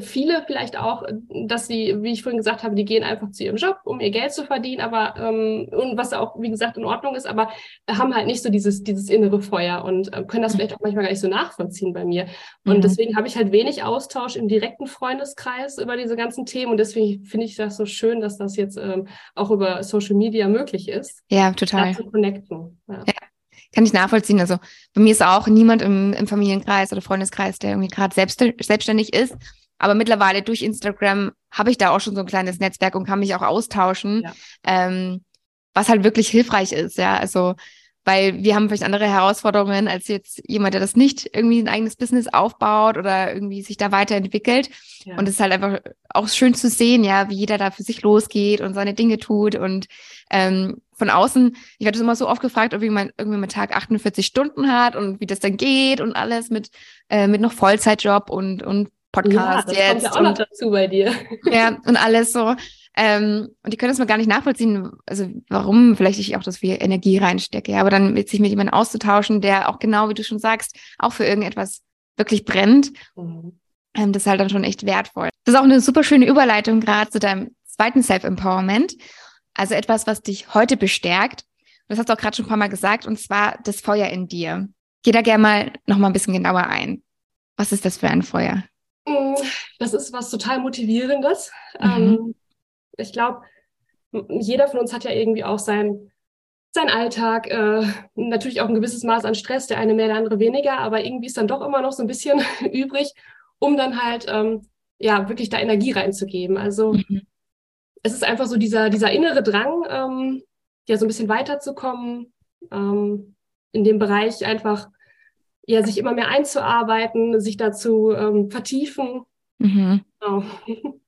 viele vielleicht auch, dass sie, wie ich vorhin gesagt habe, die gehen einfach zu ihrem Job, um ihr Geld zu verdienen, aber ähm, und was auch, wie gesagt, in Ordnung ist, aber haben halt nicht so dieses, dieses innere Feuer und äh, können das mhm. vielleicht auch manchmal gar nicht so nachvollziehen bei mir. Und mhm. deswegen habe ich halt wenig Austausch im direkten Freundeskreis über diese ganzen Themen und deswegen finde ich das so schön, dass das jetzt ähm, auch über Social Media möglich ist. Ja, total. Zu connecten. Ja. ja. Kann ich nachvollziehen. Also bei mir ist auch niemand im, im Familienkreis oder Freundeskreis, der irgendwie gerade selbst, selbstständig ist. Aber mittlerweile durch Instagram habe ich da auch schon so ein kleines Netzwerk und kann mich auch austauschen, ja. ähm, was halt wirklich hilfreich ist. Ja, also weil wir haben vielleicht andere Herausforderungen als jetzt jemand, der das nicht irgendwie ein eigenes Business aufbaut oder irgendwie sich da weiterentwickelt. Ja. Und es ist halt einfach auch schön zu sehen, ja, wie jeder da für sich losgeht und seine Dinge tut. Und ähm, von außen, ich werde immer so oft gefragt, ob jemand irgendwie mit Tag 48 Stunden hat und wie das dann geht und alles mit, äh, mit noch Vollzeitjob und, und Podcast ja, das jetzt. Kommt ja auch und, noch dazu bei dir. Ja, und alles so. Ähm, und die können das mal gar nicht nachvollziehen, also warum vielleicht ich auch das viel Energie reinstecke. Ja, aber dann mit sich mit jemandem auszutauschen, der auch genau, wie du schon sagst, auch für irgendetwas wirklich brennt, mhm. ähm, das ist halt dann schon echt wertvoll. Das ist auch eine super schöne Überleitung gerade zu deinem zweiten Self-Empowerment. Also etwas, was dich heute bestärkt. Das hast du auch gerade schon ein paar Mal gesagt, und zwar das Feuer in dir. Geh da gerne mal noch mal ein bisschen genauer ein. Was ist das für ein Feuer? Mm, das ist was total Motivierendes. Mhm. Ähm, ich glaube, jeder von uns hat ja irgendwie auch sein, sein Alltag, äh, natürlich auch ein gewisses Maß an Stress, der eine mehr, der andere weniger, aber irgendwie ist dann doch immer noch so ein bisschen [laughs] übrig, um dann halt ähm, ja wirklich da Energie reinzugeben. Also mhm. es ist einfach so dieser, dieser innere Drang, ähm, ja so ein bisschen weiterzukommen, ähm, in dem Bereich einfach ja, sich immer mehr einzuarbeiten, sich dazu ähm, vertiefen. Mhm. Genau. [laughs]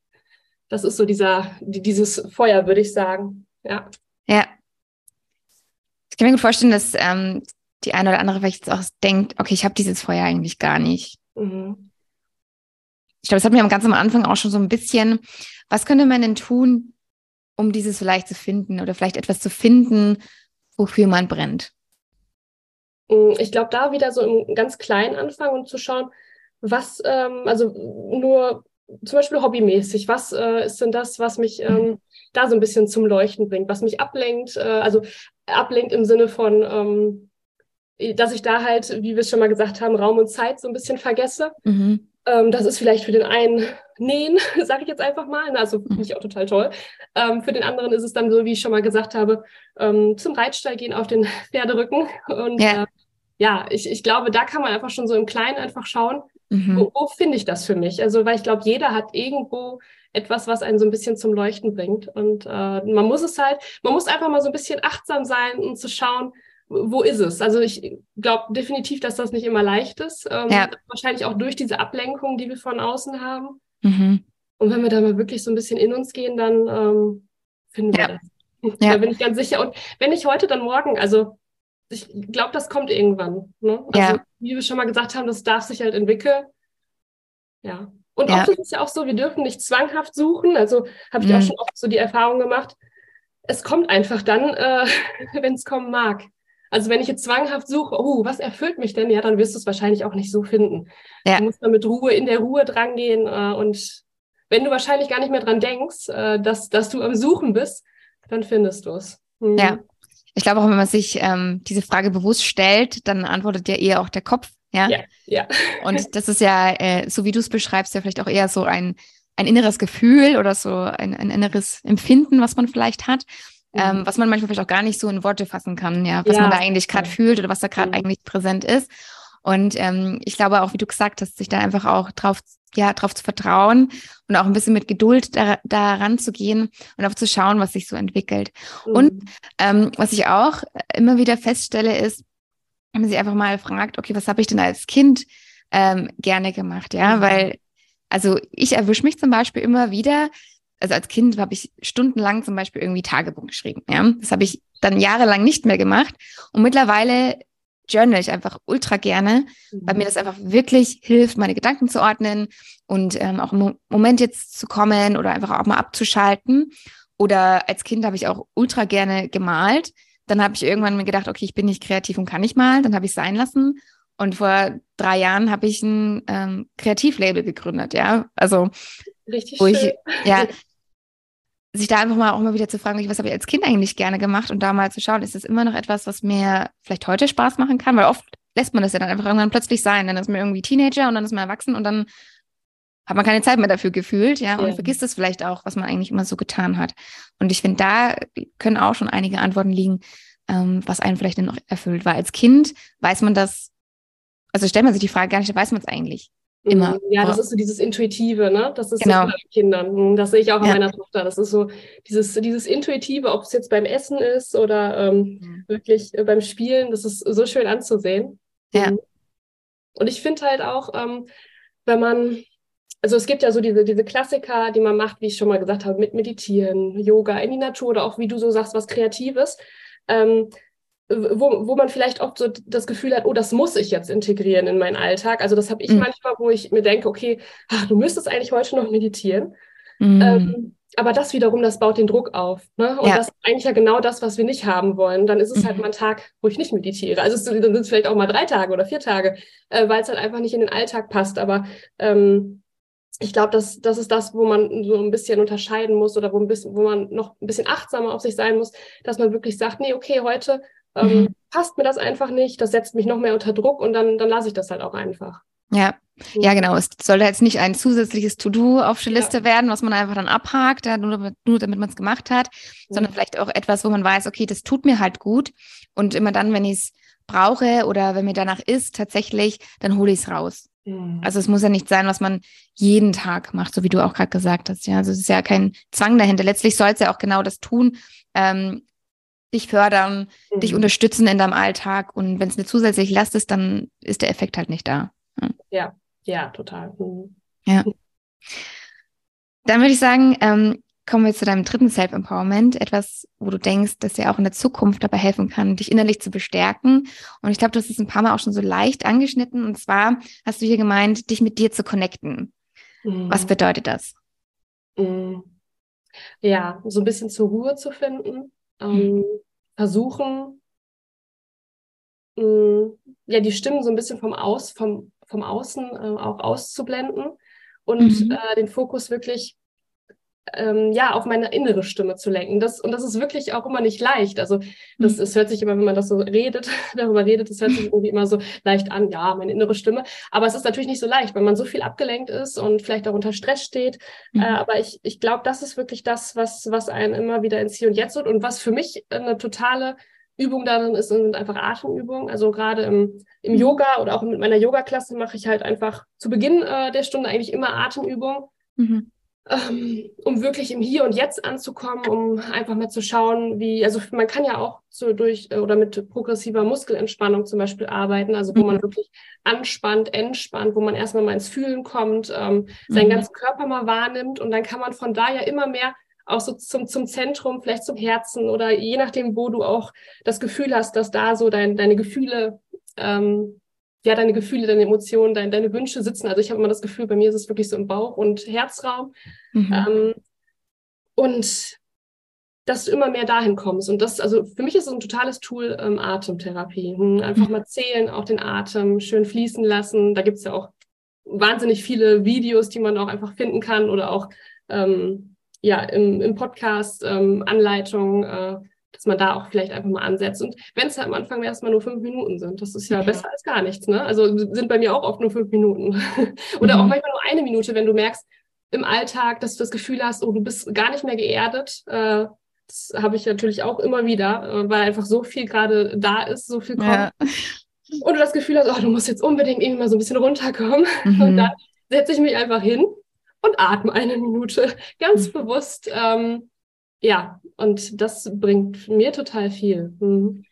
Das ist so dieser, dieses Feuer, würde ich sagen. Ja. Ja. Ich kann mir gut vorstellen, dass ähm, die eine oder andere vielleicht auch denkt, okay, ich habe dieses Feuer eigentlich gar nicht. Mhm. Ich glaube, das hatten wir ganz am Anfang auch schon so ein bisschen. Was könnte man denn tun, um dieses vielleicht zu finden oder vielleicht etwas zu finden, wofür man brennt? Mm, ich glaube, da wieder so im ganz kleinen anfangen und zu schauen, was, ähm, also nur zum Beispiel hobbymäßig, was äh, ist denn das, was mich ähm, da so ein bisschen zum Leuchten bringt, was mich ablenkt, äh, also ablenkt im Sinne von, ähm, dass ich da halt, wie wir es schon mal gesagt haben, Raum und Zeit so ein bisschen vergesse. Mhm. Ähm, das ist vielleicht für den einen Nähen, [laughs] sage ich jetzt einfach mal. Ne, also finde ich auch total toll. Ähm, für den anderen ist es dann so, wie ich schon mal gesagt habe, ähm, zum Reitstall gehen auf den Pferderücken. Und ja, äh, ja ich, ich glaube, da kann man einfach schon so im Kleinen einfach schauen, mhm. wo, wo finde ich das für mich? Also, weil ich glaube, jeder hat irgendwo etwas, was einen so ein bisschen zum Leuchten bringt. Und äh, man muss es halt, man muss einfach mal so ein bisschen achtsam sein und zu schauen, wo ist es? Also ich glaube definitiv, dass das nicht immer leicht ist. Ähm, ja. Wahrscheinlich auch durch diese Ablenkung, die wir von außen haben. Mhm. Und wenn wir da mal wirklich so ein bisschen in uns gehen, dann ähm, finden wir ja. das. [laughs] Ja. Da bin ich ganz sicher. Und wenn nicht heute, dann morgen. Also ich glaube, das kommt irgendwann. Ne? Also, ja. wie wir schon mal gesagt haben, das darf sich halt entwickeln. Ja. Und ja. oft ist es ja auch so, wir dürfen nicht zwanghaft suchen. Also habe ich mhm. auch schon oft so die Erfahrung gemacht. Es kommt einfach dann, äh, [laughs] wenn es kommen mag. Also wenn ich jetzt zwanghaft suche, oh, was erfüllt mich denn? Ja, dann wirst du es wahrscheinlich auch nicht so finden. Ja. Du musst dann mit Ruhe in der Ruhe drangehen äh, und wenn du wahrscheinlich gar nicht mehr dran denkst, äh, dass, dass du am Suchen bist, dann findest du es. Mhm. Ja, ich glaube auch, wenn man sich ähm, diese Frage bewusst stellt, dann antwortet ja eher auch der Kopf. Ja, ja. ja. Und [laughs] das ist ja, äh, so wie du es beschreibst, ja vielleicht auch eher so ein, ein inneres Gefühl oder so ein, ein inneres Empfinden, was man vielleicht hat. ähm, mhm. was man manchmal vielleicht auch gar nicht so in Worte fassen kann, ja, was ja. man da eigentlich gerade fühlt oder was da gerade mhm. eigentlich präsent ist. Und ähm, ich glaube auch, wie du gesagt hast, sich da einfach auch drauf, ja, drauf zu vertrauen und auch ein bisschen mit Geduld da, daran zu gehen und auch zu schauen, was sich so entwickelt. Mhm. Und ähm, was ich auch immer wieder feststelle, ist, wenn man sich einfach mal fragt, okay, was habe ich denn als Kind ähm, gerne gemacht, ja, mhm. weil also ich erwische mich zum Beispiel immer wieder, also als Kind habe ich stundenlang zum Beispiel irgendwie Tagebuch geschrieben. Ja? Das habe ich dann jahrelang nicht mehr gemacht. Und mittlerweile journal ich einfach ultra gerne, weil mhm. mir das einfach wirklich hilft, meine Gedanken zu ordnen und ähm, auch im Moment jetzt zu kommen oder einfach auch mal abzuschalten. Oder als Kind habe ich auch ultra gerne gemalt. Dann habe ich irgendwann mir gedacht, okay, ich bin nicht kreativ und kann nicht malen. Dann habe ich es sein lassen. Und vor drei Jahren habe ich ein ähm, Kreativlabel gegründet, ja. Also Richtig wo schön. ich, ja, [laughs] sich da einfach mal auch mal wieder zu fragen, was habe ich als Kind eigentlich gerne gemacht und da mal zu schauen, ist das immer noch etwas, was mir vielleicht heute Spaß machen kann, weil oft lässt man das ja dann einfach irgendwann plötzlich sein, dann ist man irgendwie Teenager und dann ist man erwachsen und dann hat man keine Zeit mehr dafür gefühlt, ja, und ja. vergisst es vielleicht auch, was man eigentlich immer so getan hat. Und ich finde, da können auch schon einige Antworten liegen, ähm, was einen vielleicht noch erfüllt. Weil als Kind weiß man das, also stellt man sich die Frage gar nicht, da weiß man es eigentlich. Immer. Mhm. Ja, das ist so dieses Intuitive, ne? Das ist genau. so bei Kindern. Mhm, das sehe ich auch an ja. meiner Tochter. Das ist so dieses, dieses Intuitive, ob es jetzt beim Essen ist oder ähm, ja. wirklich äh, beim Spielen, das ist so schön anzusehen. Ja. Mhm. Und ich finde halt auch, ähm, wenn man, also es gibt ja so diese, diese Klassiker, die man macht, wie ich schon mal gesagt habe, mit Meditieren, Yoga, in die Natur oder auch, wie du so sagst, was Kreatives. Ähm, wo, wo man vielleicht auch so das Gefühl hat, oh, das muss ich jetzt integrieren in meinen Alltag. Also das habe ich mhm. manchmal, wo ich mir denke, okay, ach, du müsstest eigentlich heute noch meditieren. Mhm. Ähm, aber das wiederum, das baut den Druck auf. Ne? Und ja. das ist eigentlich ja genau das, was wir nicht haben wollen. Dann ist es halt mhm. halt mal ein Tag, wo ich nicht meditiere. Also es, dann sind es vielleicht auch mal drei Tage oder vier Tage, äh, weil es halt einfach nicht in den Alltag passt. Aber ähm, ich glaube, das, das ist das, wo man so ein bisschen unterscheiden muss oder wo, ein bisschen, wo man noch ein bisschen achtsamer auf sich sein muss, dass man wirklich sagt, nee, okay, heute ähm, mhm. passt mir das einfach nicht, das setzt mich noch mehr unter Druck und dann, dann lasse ich das halt auch einfach. Ja. Ja, genau. Es soll jetzt nicht ein zusätzliches To-Do auf der Liste ja. werden, was man einfach dann abhakt, ja, nur, damit, damit man es gemacht hat, ja. sondern vielleicht auch etwas, wo man weiß, okay, das tut mir halt gut. Und immer dann, wenn ich es brauche oder wenn mir danach ist, tatsächlich, dann hole ich es raus. Mhm. Also es muss ja nicht sein, was man jeden Tag macht, so wie du auch gerade gesagt hast. Ja, also es ist ja kein Zwang dahinter. Letztlich soll es ja auch genau das tun, ähm, dich fördern, mhm. dich unterstützen in deinem Alltag. Und wenn es eine zusätzliche Last ist, dann ist der Effekt halt nicht da. Ja, ja, ja total. Mhm. Ja. Dann würde ich sagen, ähm, kommen wir zu deinem dritten Self-Empowerment, etwas, wo du denkst, dass dir auch in der Zukunft dabei helfen kann, dich innerlich zu bestärken. Und ich glaube, du hast es ein paar Mal auch schon so leicht angeschnitten. Und zwar hast du hier gemeint, dich mit dir zu connecten. Mhm. Was bedeutet das? Mhm. Ja, so ein bisschen zur Ruhe zu finden, ähm, versuchen, mh, mm, ja, die Stimmen so ein bisschen vom, Aus, vom, vom Außen äh, auch auszublenden und mhm. äh, den Fokus wirklich ähm, ja, auf meine innere Stimme zu lenken. Das, und das ist wirklich auch immer nicht leicht. Also das, das mhm. hört sich immer, wenn man das so redet, [laughs] darüber redet, das hört sich irgendwie immer so leicht an, ja, meine innere Stimme. Aber es ist natürlich nicht so leicht, weil man so viel abgelenkt ist und vielleicht auch unter Stress steht. Mhm. Äh, aber ich, ich glaube, das ist wirklich das, was, was einen immer wieder ins Hier und Jetzt wird und was für mich eine totale Übung darin ist, sind einfach Atemübungen. Also gerade im, im mhm. Yoga oder auch mit meiner Yoga-Klasse mache ich halt einfach zu Beginn äh, der Stunde eigentlich immer Atemübungen. Mhm um wirklich im Hier und Jetzt anzukommen, um einfach mal zu schauen, wie, also man kann ja auch so durch äh, oder mit progressiver Muskelentspannung zum Beispiel arbeiten, also wo mhm. man wirklich anspannt, entspannt, wo man erstmal mal ins Fühlen kommt, ähm, seinen mhm. ganzen Körper mal wahrnimmt und dann kann man von da ja immer mehr auch so zum, zum Zentrum, vielleicht zum Herzen oder je nachdem, wo du auch das Gefühl hast, dass da so dein, deine Gefühle ähm, ja, deine Gefühle, deine Emotionen, dein, deine Wünsche sitzen. Also ich habe immer das Gefühl, bei mir ist es wirklich so im Bauch- und Herzraum. Mhm. Ähm, und dass du immer mehr dahin kommst. Und das, also für mich ist es ein totales Tool ähm, Atemtherapie. Hm, einfach mhm. mal zählen, auch den Atem schön fließen lassen. Da gibt es ja auch wahnsinnig viele Videos, die man auch einfach finden kann oder auch ähm, ja, im, im Podcast ähm, Anleitungen. Äh, dass man da auch vielleicht einfach mal ansetzt. Und wenn es halt am Anfang erstmal nur fünf Minuten sind, das ist ja, besser als gar nichts. Ne? Also sind bei mir auch oft nur fünf Minuten. [laughs] Oder mhm. auch manchmal nur eine Minute, wenn du merkst im Alltag, dass du das Gefühl hast, oh, du bist gar nicht mehr geerdet. Äh, Das habe ich natürlich auch immer wieder, äh, weil einfach so viel gerade da ist, so viel kommt. Ja. Und du das Gefühl hast, oh, du musst jetzt unbedingt irgendwie mal so ein bisschen runterkommen. [laughs] Mhm. Und dann setze ich mich einfach hin und atme eine Minute ganz mhm. bewusst. Ähm, ja, und das bringt mir total viel. Mhm.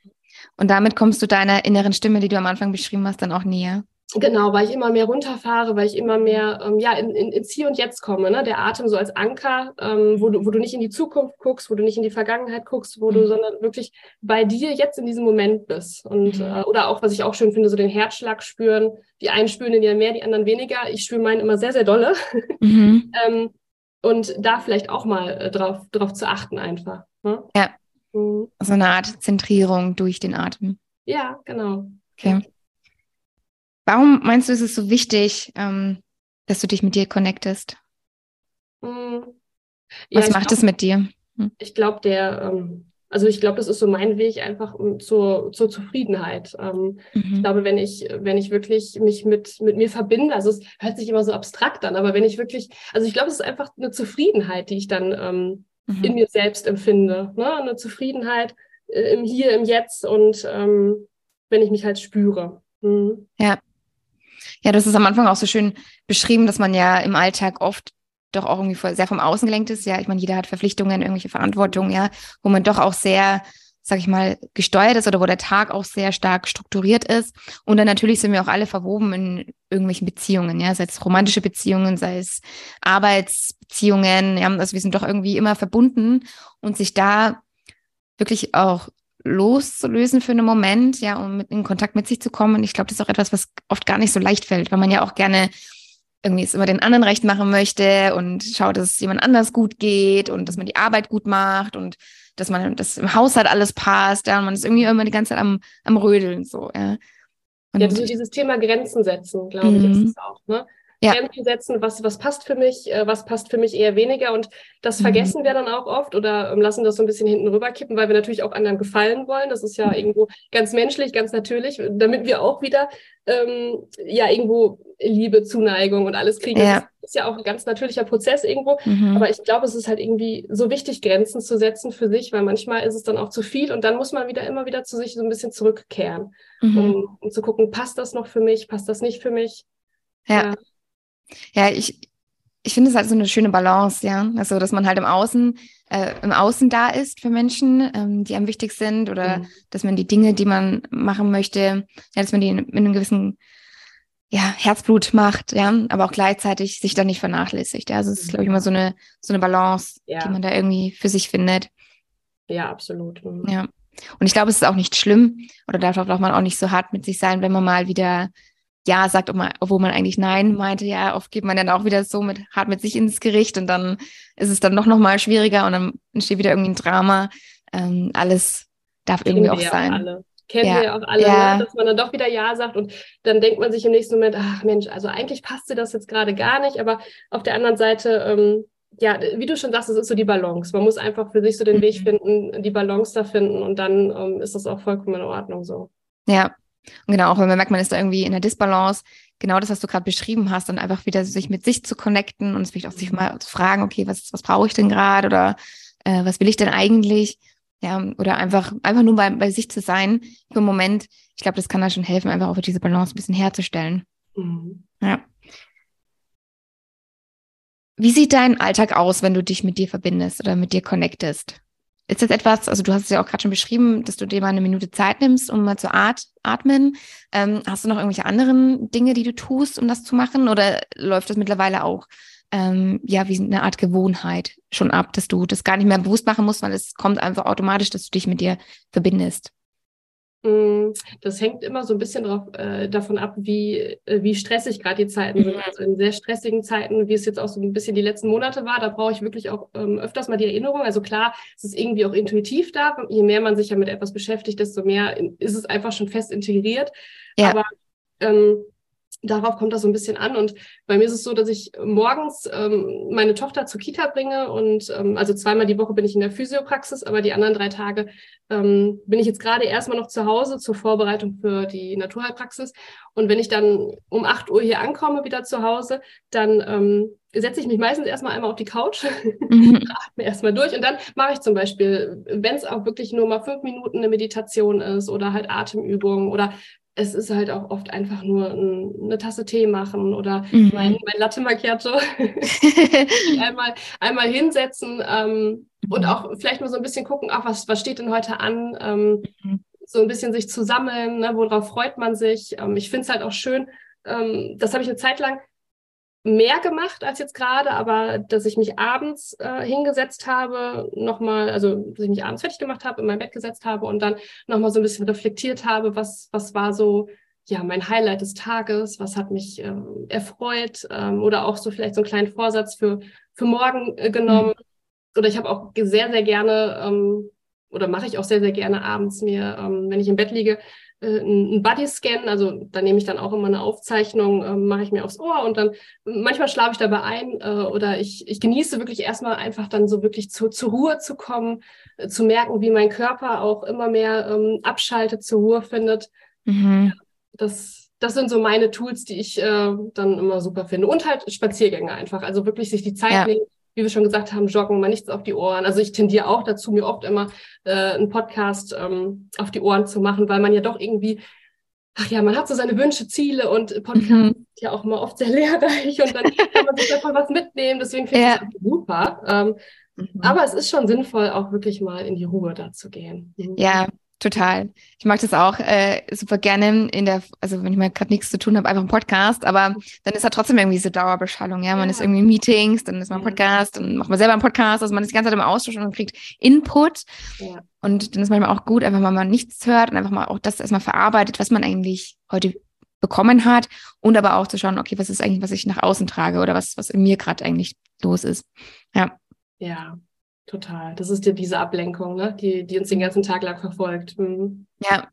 Und damit kommst du deiner inneren Stimme, die du am Anfang beschrieben hast, dann auch näher. Genau, weil ich immer mehr runterfahre, weil ich immer mehr ähm, ja, in, in, ins Hier und Jetzt komme. Ne? Der Atem so als Anker, ähm, wo, du, wo du nicht in die Zukunft guckst, wo du nicht in die Vergangenheit guckst, wo mhm. du, sondern wirklich bei dir jetzt in diesem Moment bist. Und, mhm. äh, oder auch, was ich auch schön finde, so den Herzschlag spüren. Die einen spüren den ja mehr, die anderen weniger. Ich spüre meinen immer sehr, sehr dolle. Mhm. [laughs] ähm, und da vielleicht auch mal äh, drauf, drauf zu achten einfach. Ne? Ja. Mhm. So eine Art Zentrierung durch den Atem. Ja, genau. Okay. Warum meinst du, ist es so wichtig, ähm, dass du dich mit dir connectest? Mhm. Ja, Was macht glaub, es mit dir? Hm? Ich glaube, der, ähm, also ich glaube, das ist so mein Weg einfach zur, zur Zufriedenheit. Ähm, mhm. Ich glaube, wenn ich, wenn ich wirklich mich mit, mit mir verbinde, also es hört sich immer so abstrakt an, aber wenn ich wirklich, also ich glaube, es ist einfach eine Zufriedenheit, die ich dann ähm, mhm. in mir selbst empfinde. Ne? Eine Zufriedenheit äh, im Hier, im Jetzt und ähm, wenn ich mich halt spüre. Mhm. Ja. Ja, das ist am Anfang auch so schön beschrieben, dass man ja im Alltag oft doch auch irgendwie sehr vom Außen gelenkt ist. Ja, ich meine, jeder hat Verpflichtungen, irgendwelche Verantwortungen, ja, wo man doch auch sehr, sag ich mal, gesteuert ist oder wo der Tag auch sehr stark strukturiert ist. Und dann natürlich sind wir auch alle verwoben in irgendwelchen Beziehungen, ja, sei es romantische Beziehungen, sei es Arbeitsbeziehungen, ja, also wir sind doch irgendwie immer verbunden und sich da wirklich auch loszulösen für einen Moment, ja, um in Kontakt mit sich zu kommen. Und ich glaube, das ist auch etwas, was oft gar nicht so leicht fällt, weil man ja auch gerne irgendwie es immer den anderen recht machen möchte und schaut, dass es jemand anders gut geht und dass man die Arbeit gut macht und dass man das im Haushalt alles passt, ja, und man ist irgendwie immer die ganze Zeit am, am Rödeln so, ja. Und ja, dieses Thema Grenzen setzen, glaube ich, ist mhm. es auch, ne? Ja. Grenzen setzen, was, was passt für mich, äh, was passt für mich eher weniger. Und das mhm. vergessen wir dann auch oft oder ähm, lassen das so ein bisschen hinten rüberkippen, weil wir natürlich auch anderen gefallen wollen. Das ist ja mhm. irgendwo ganz menschlich, ganz natürlich, damit wir auch wieder ähm, ja irgendwo Liebe, Zuneigung und alles kriegen. Ja. Das ist ja auch ein ganz natürlicher Prozess irgendwo. Mhm. Aber ich glaube, es ist halt irgendwie so wichtig, Grenzen zu setzen für sich, weil manchmal ist es dann auch zu viel und dann muss man wieder immer wieder zu sich so ein bisschen zurückkehren, mhm. um, um, zu gucken, passt das noch für mich, passt das nicht für mich. ja. ja. Ja, ich, ich finde es halt so eine schöne Balance, ja. Also, dass man halt im Außen, äh, im Außen da ist für Menschen, ähm, die einem wichtig sind oder mhm. dass man die Dinge, die man machen möchte, ja, dass man die in, in einem gewissen ja, Herzblut macht, ja, aber auch gleichzeitig sich dann nicht vernachlässigt. Ja. Also es ist, glaube ich, immer so eine, so eine Balance, ja. die man da irgendwie für sich findet. Ja, absolut. Mhm. Ja. Und ich glaube, es ist auch nicht schlimm oder darf auch man auch nicht so hart mit sich sein, wenn man mal wieder ja sagt, obwohl man eigentlich Nein meinte. Ja, oft geht man dann auch wieder so mit hart mit sich ins Gericht und dann ist es dann noch, noch mal schwieriger und dann entsteht wieder irgendwie ein Drama. Ähm, alles darf Kennen irgendwie auch sein. Alle. Kennen ja. wir ja auch alle, ja. Ne? dass man dann doch wieder Ja sagt und dann denkt man sich im nächsten Moment, ach Mensch, also eigentlich passt dir das jetzt gerade gar nicht, aber auf der anderen Seite, ähm, ja, wie du schon sagst, es ist so die Balance. Man muss einfach für sich so den mhm. Weg finden, die Balance da finden und dann ähm, ist das auch vollkommen in Ordnung so. Ja, und genau, auch wenn man merkt, man ist da irgendwie in der Disbalance, genau das, was du gerade beschrieben hast, dann einfach wieder sich mit sich zu connecten und vielleicht auch sich mal zu fragen, okay, was, was brauche ich denn gerade oder äh, was will ich denn eigentlich? Ja, oder einfach, einfach nur bei, bei sich zu sein für einen Moment. Ich glaube, das kann da schon helfen, einfach auch diese Balance ein bisschen herzustellen. Mhm. Ja. Wie sieht dein Alltag aus, wenn du dich mit dir verbindest oder mit dir connectest? Ist das etwas, also du hast es ja auch gerade schon beschrieben, dass du dir mal eine Minute Zeit nimmst, um mal zu at atmen. Ähm, hast du noch irgendwelche anderen Dinge, die du tust, um das zu machen? Oder läuft das mittlerweile auch ähm, ja wie eine Art Gewohnheit schon ab, dass du das gar nicht mehr bewusst machen musst, weil es kommt einfach automatisch, dass du dich mit dir verbindest? Mm, das hängt immer so ein bisschen drauf, äh, davon ab, wie, äh, wie stressig gerade die Zeiten sind. Mhm. Also in sehr stressigen Zeiten, wie es jetzt auch so ein bisschen die letzten Monate war, da brauche ich wirklich auch ähm, öfters mal die Erinnerung. Also klar, es ist irgendwie auch intuitiv da. Je mehr man sich ja mit etwas beschäftigt, desto mehr ist es einfach schon fest integriert. Ja. Aber ähm, darauf kommt das so ein bisschen an. Und bei mir ist es so, dass ich morgens ähm, meine Tochter zur Kita bringe und ähm, also zweimal die Woche bin ich in der Physiopraxis, aber die anderen drei Tage ähm, bin ich jetzt gerade erstmal noch zu Hause zur Vorbereitung für die Naturheilpraxis. Und wenn ich dann um 8 Uhr hier ankomme, wieder zu Hause, dann ähm, setze ich mich meistens erstmal einmal auf die Couch, mhm. [laughs] atme erstmal durch und dann mache ich zum Beispiel, wenn es auch wirklich nur mal fünf Minuten eine Meditation ist oder halt Atemübungen oder es ist halt auch oft einfach nur ein, eine Tasse Tee machen oder mhm. mein, mein Latte Macchiato [laughs] [laughs] einmal, einmal hinsetzen ähm, mhm. und auch vielleicht mal so ein bisschen gucken, ach, was, was steht denn heute an? Ähm, mhm. So ein bisschen sich zu sammeln, ne, worauf freut man sich? Ähm, ich finde es halt auch schön, ähm, das habe ich eine Zeit lang mehr gemacht als jetzt gerade, aber dass ich mich abends äh, hingesetzt habe, nochmal, also dass ich mich abends fertig gemacht habe, in mein Bett gesetzt habe und dann nochmal so ein bisschen reflektiert habe, was, was war so, ja, mein Highlight des Tages, was hat mich ähm, erfreut ähm, oder auch so vielleicht so einen kleinen Vorsatz für, für morgen äh, genommen. Mhm. Oder ich habe auch sehr, sehr gerne ähm, oder mache ich auch sehr, sehr gerne abends mir, ähm, wenn ich im Bett liege, äh, ein Bodyscan, also da nehme ich dann auch immer eine Aufzeichnung, äh, mache ich mir aufs Ohr und dann manchmal schlafe ich dabei ein äh, oder ich, ich genieße wirklich erstmal einfach dann so wirklich zu, zur Ruhe zu kommen, äh, zu merken, wie mein Körper auch immer mehr ähm, abschaltet, zur Ruhe findet. Mhm. Das, das sind so meine Tools, die ich äh, dann immer super finde. Und halt Spaziergänge einfach, also wirklich sich die Zeit ja. nehmen, wie wir schon gesagt haben, joggen, mal nichts auf die Ohren. Also ich tendiere auch dazu, mir oft immer äh, einen Podcast ähm, auf die Ohren zu machen, weil man ja doch irgendwie, ach ja, man hat so seine Wünsche, Ziele und Podcast mhm. ist ja auch immer oft sehr [laughs] lehrreich und dann [laughs] kann man sich davon was mitnehmen. Deswegen finde ich ja. das super. Ähm, mhm. Aber es ist schon sinnvoll, auch wirklich mal in die Ruhe da zu gehen. Mhm. Ja, Total. Ich mag das auch äh, super gerne in der, also wenn ich mal gerade nichts zu tun habe, einfach ein Podcast, aber dann ist da trotzdem irgendwie diese Dauerbeschallung, ja. Man ja. ist irgendwie in Meetings, dann ist man ein Podcast, dann macht man selber einen Podcast, also man ist die ganze Zeit im Austausch und kriegt Input. Ja. Und dann ist manchmal auch gut, einfach mal, mal nichts hört und einfach mal auch das erstmal verarbeitet, was man eigentlich heute bekommen hat und aber auch zu schauen, okay, was ist eigentlich, was ich nach außen trage oder was, was in mir gerade eigentlich los ist. Ja. Ja, Total. Das ist ja diese Ablenkung, ne? die, die uns den ganzen Tag lang verfolgt. Mhm. Ja.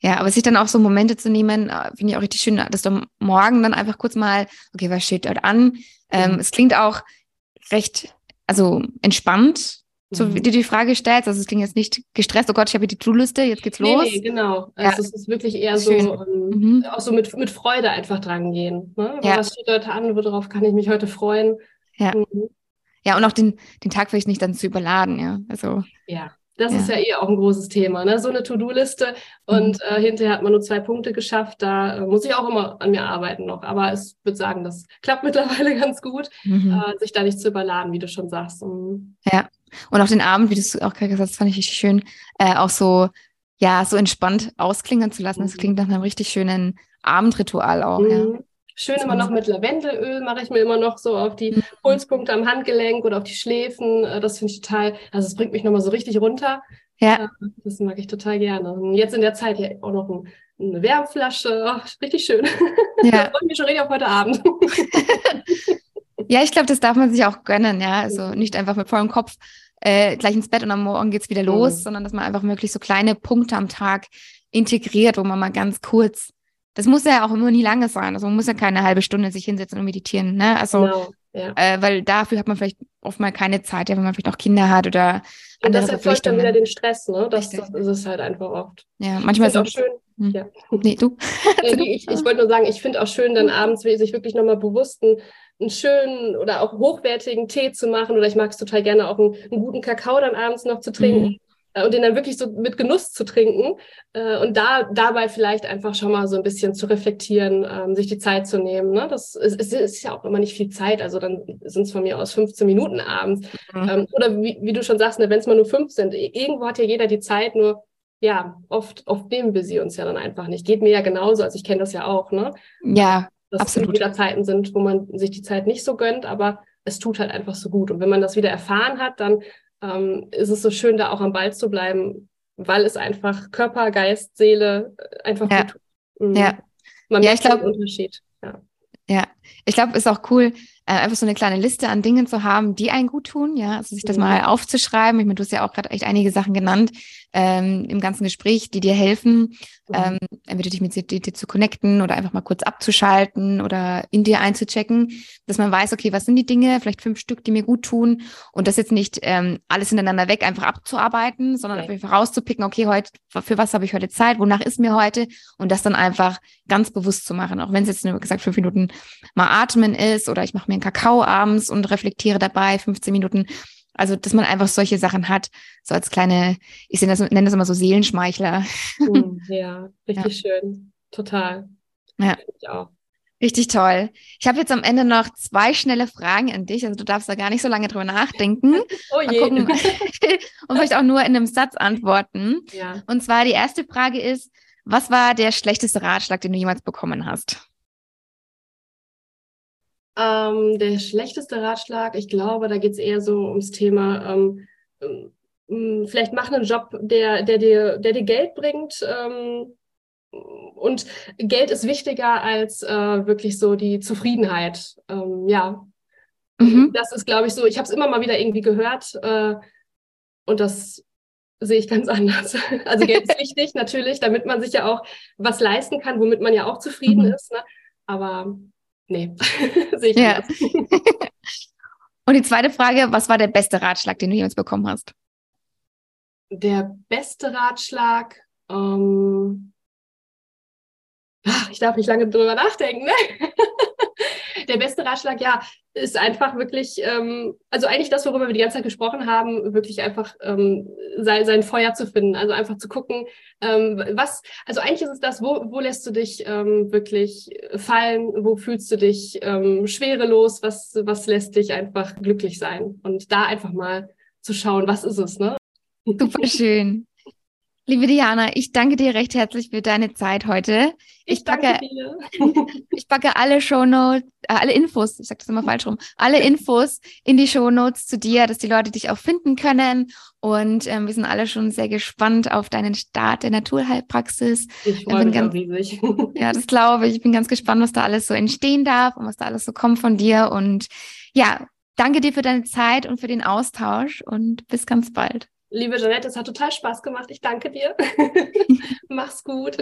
Ja, aber sich dann auch so Momente zu nehmen, äh, finde ich auch richtig schön, dass du morgen dann einfach kurz mal, okay, was steht dort an? Ähm, mhm. Es klingt auch recht, also entspannt, so wie mhm. du die Frage stellst. Also es klingt jetzt nicht gestresst, oh Gott, ich habe die To-Liste, jetzt geht's los. Nee, genau. Also ja. es ist wirklich eher so, um, ähm, mhm. auch so mit, mit Freude einfach dran gehen. Ne? Ja. Was steht heute an, worauf kann ich mich heute freuen? Ja. Mhm. Ja, und auch den, den Tag vielleicht nicht dann zu überladen, ja. Also. Ja, das ja. ist ja eh auch ein großes Thema, ne? So eine To-Do-Liste und mhm. äh, hinterher hat man nur zwei Punkte geschafft. Da äh, muss ich auch immer an mir arbeiten noch. Aber ich würde sagen, das klappt [laughs] mittlerweile ganz gut, mhm. äh, sich da nicht zu überladen, wie du schon sagst. Mhm. Ja. Und auch den Abend, wie du es auch gerade gesagt hast, fand ich richtig schön, äh, auch so, ja, so entspannt ausklingen zu lassen. Das mhm. klingt nach einem richtig schönen Abendritual auch, ja. Mhm. Schön immer noch mit Lavendelöl mache ich mir immer noch so auf die mhm. Pulspunkte am Handgelenk oder auf die Schläfen. Äh, das finde ich total, also es bringt mich nochmal so richtig runter. Ja. Äh, das mag ich total gerne. Und jetzt in der Zeit hier auch noch ein, eine Wärmflasche. Oh, richtig schön. Ja. [laughs] freue mich schon richtig auf heute Abend. [laughs] ja, ich glaube, das darf man sich auch gönnen, ja. Also nicht einfach mit vollem Kopf äh, gleich ins Bett und am Morgen geht es wieder los, mhm. sondern dass man einfach wirklich so kleine Punkte am Tag integriert, wo man mal ganz kurz das muss ja auch immer nie lange sein. Also man muss ja keine halbe Stunde sich hinsetzen und meditieren. Ne? Also, genau, ja. äh, weil dafür hat man vielleicht oft mal keine Zeit, ja, wenn man vielleicht auch Kinder hat oder und das erzeugt dann wieder den Stress, ne? Das, das ist es halt einfach oft. Ja, manchmal ist es auch schön. Hm. Ja. Nee, du? ja, [laughs] nee, ich, ich wollte nur sagen, ich finde auch schön, dann abends sich wirklich nochmal bewusst einen, einen, schönen oder auch hochwertigen Tee zu machen. Oder ich mag es total gerne, auch einen, einen, guten Kakao dann abends noch zu trinken. Mhm. Äh, und den dann wirklich so mit Genuss zu trinken äh, und da dabei vielleicht einfach schon mal so ein bisschen zu reflektieren, ähm, sich die Zeit zu nehmen. Ne? Das ist, ist, ist ja auch immer nicht viel Zeit, also dann sind es von mir aus 15 Minuten abends. Mhm. Ähm, oder wie, wie du schon sagst, ne, wenn es mal nur fünf sind, irgendwo hat ja jeder die Zeit, nur ja, oft, oft nehmen wir sie uns ja dann einfach nicht. Geht mir ja genauso, also ich kenne das ja auch, ne? Ja, Dass absolut. wieder Zeiten sind, wo man sich die Zeit nicht so gönnt, aber es tut halt einfach so gut. Und wenn man das wieder erfahren hat, dann ähm, ist es so schön, da auch am Ball zu bleiben, weil es einfach Körper, Geist, Seele äh, einfach ja. gut tut. Mhm. Ja. Man ja, ich glaube, Unterschied. Ja. ja, ich glaube, ist auch cool, äh, einfach so eine kleine Liste an Dingen zu haben, die einen gut tun, ja, also sich das mhm. mal aufzuschreiben. Ich meine, du hast ja auch gerade echt einige Sachen genannt ähm, im ganzen Gespräch, die dir helfen, mhm. ähm, entweder dich mit dir, zu connecten oder einfach mal kurz abzuschalten oder in dir einzuchecken, dass man weiß, okay, was sind die Dinge, vielleicht fünf Stück, die mir gut tun und das jetzt nicht ähm, alles hintereinander weg einfach abzuarbeiten, sondern okay. einfach rauszupicken, okay, heute, für was habe ich heute Zeit, wonach ist mir heute und das dann einfach ganz bewusst zu machen, auch wenn es jetzt nur gesagt fünf Minuten mal atmen ist oder ich mache mir Kakao abends und reflektiere dabei 15 Minuten. Also, dass man einfach solche Sachen hat, so als kleine, ich nenne das, nenne das immer so Seelenschmeichler. [laughs] Ja, richtig ja. schön. Total. Ja. Ich auch. Richtig toll. Ich habe jetzt am Ende noch zwei schnelle Fragen an dich. Also du darfst da gar nicht so lange drüber nachdenken. [laughs] Oh je. Gucken, [laughs] und vielleicht auch nur in einem Satz antworten. Ja. Und zwar die erste Frage ist, was war der schlechteste Ratschlag, den du jemals bekommen hast? Ähm, der schlechteste Ratschlag, ich glaube, da geht es eher so ums Thema, ähm, ähm, vielleicht mach einen Job, der, der, dir, der dir Geld bringt. Ähm, und Geld ist wichtiger als äh, wirklich so die Zufriedenheit. Ähm, ja, mhm. das ist, glaube ich, so. Ich habe es immer mal wieder irgendwie gehört äh, und das sehe ich ganz [laughs] anders. Also Geld ist wichtig natürlich, damit man sich ja auch was leisten kann, womit man ja auch zufrieden mhm. ist. Ne? Aber nee, [laughs] sehe ich ja. [laughs] Und die zweite Frage, was war der beste Ratschlag, den du jemals bekommen hast? Der beste Ratschlag, ähm, [laughs] ich darf nicht lange drüber nachdenken. Ne? Der beste Ratschlag, ja, ist einfach wirklich, ähm, also eigentlich das, worüber wir die ganze Zeit gesprochen haben, wirklich einfach ähm, sein, sein Feuer zu finden. Also einfach zu gucken, ähm, was, also eigentlich ist es das, wo, wo lässt du dich ähm, wirklich fallen, wo fühlst du dich ähm, schwerelos, was, was lässt dich einfach glücklich sein? Und da einfach mal zu schauen, was ist es, ne? Super schön. Liebe Diana, ich danke dir recht herzlich für deine Zeit heute. Ich, ich packe, dir. [laughs] ich packe alle Shownotes, äh, alle Infos, ich sage das immer falsch rum, alle Infos in die Shownotes zu dir, dass die Leute dich auch finden können. Und ähm, wir sind alle schon sehr gespannt auf deinen Start der Naturheilpraxis. Ich freue mich ganz, riesig. [laughs] [laughs] Ja, das glaube ich. Ich bin ganz gespannt, was da alles so entstehen darf und was da alles so kommt von dir. Und ja, danke dir für deine Zeit und für den Austausch und bis ganz bald. Liebe Janette, es hat total Spaß gemacht. Ich danke dir. [laughs] Mach's gut.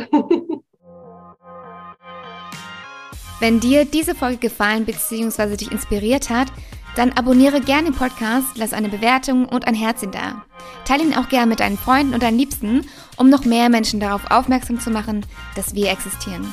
Wenn dir diese Folge gefallen bzw. dich inspiriert hat, dann abonniere gerne den Podcast, lass eine Bewertung und ein Herzchen da. Teile ihn auch gerne mit deinen Freunden und deinen Liebsten, um noch mehr Menschen darauf aufmerksam zu machen, dass wir existieren.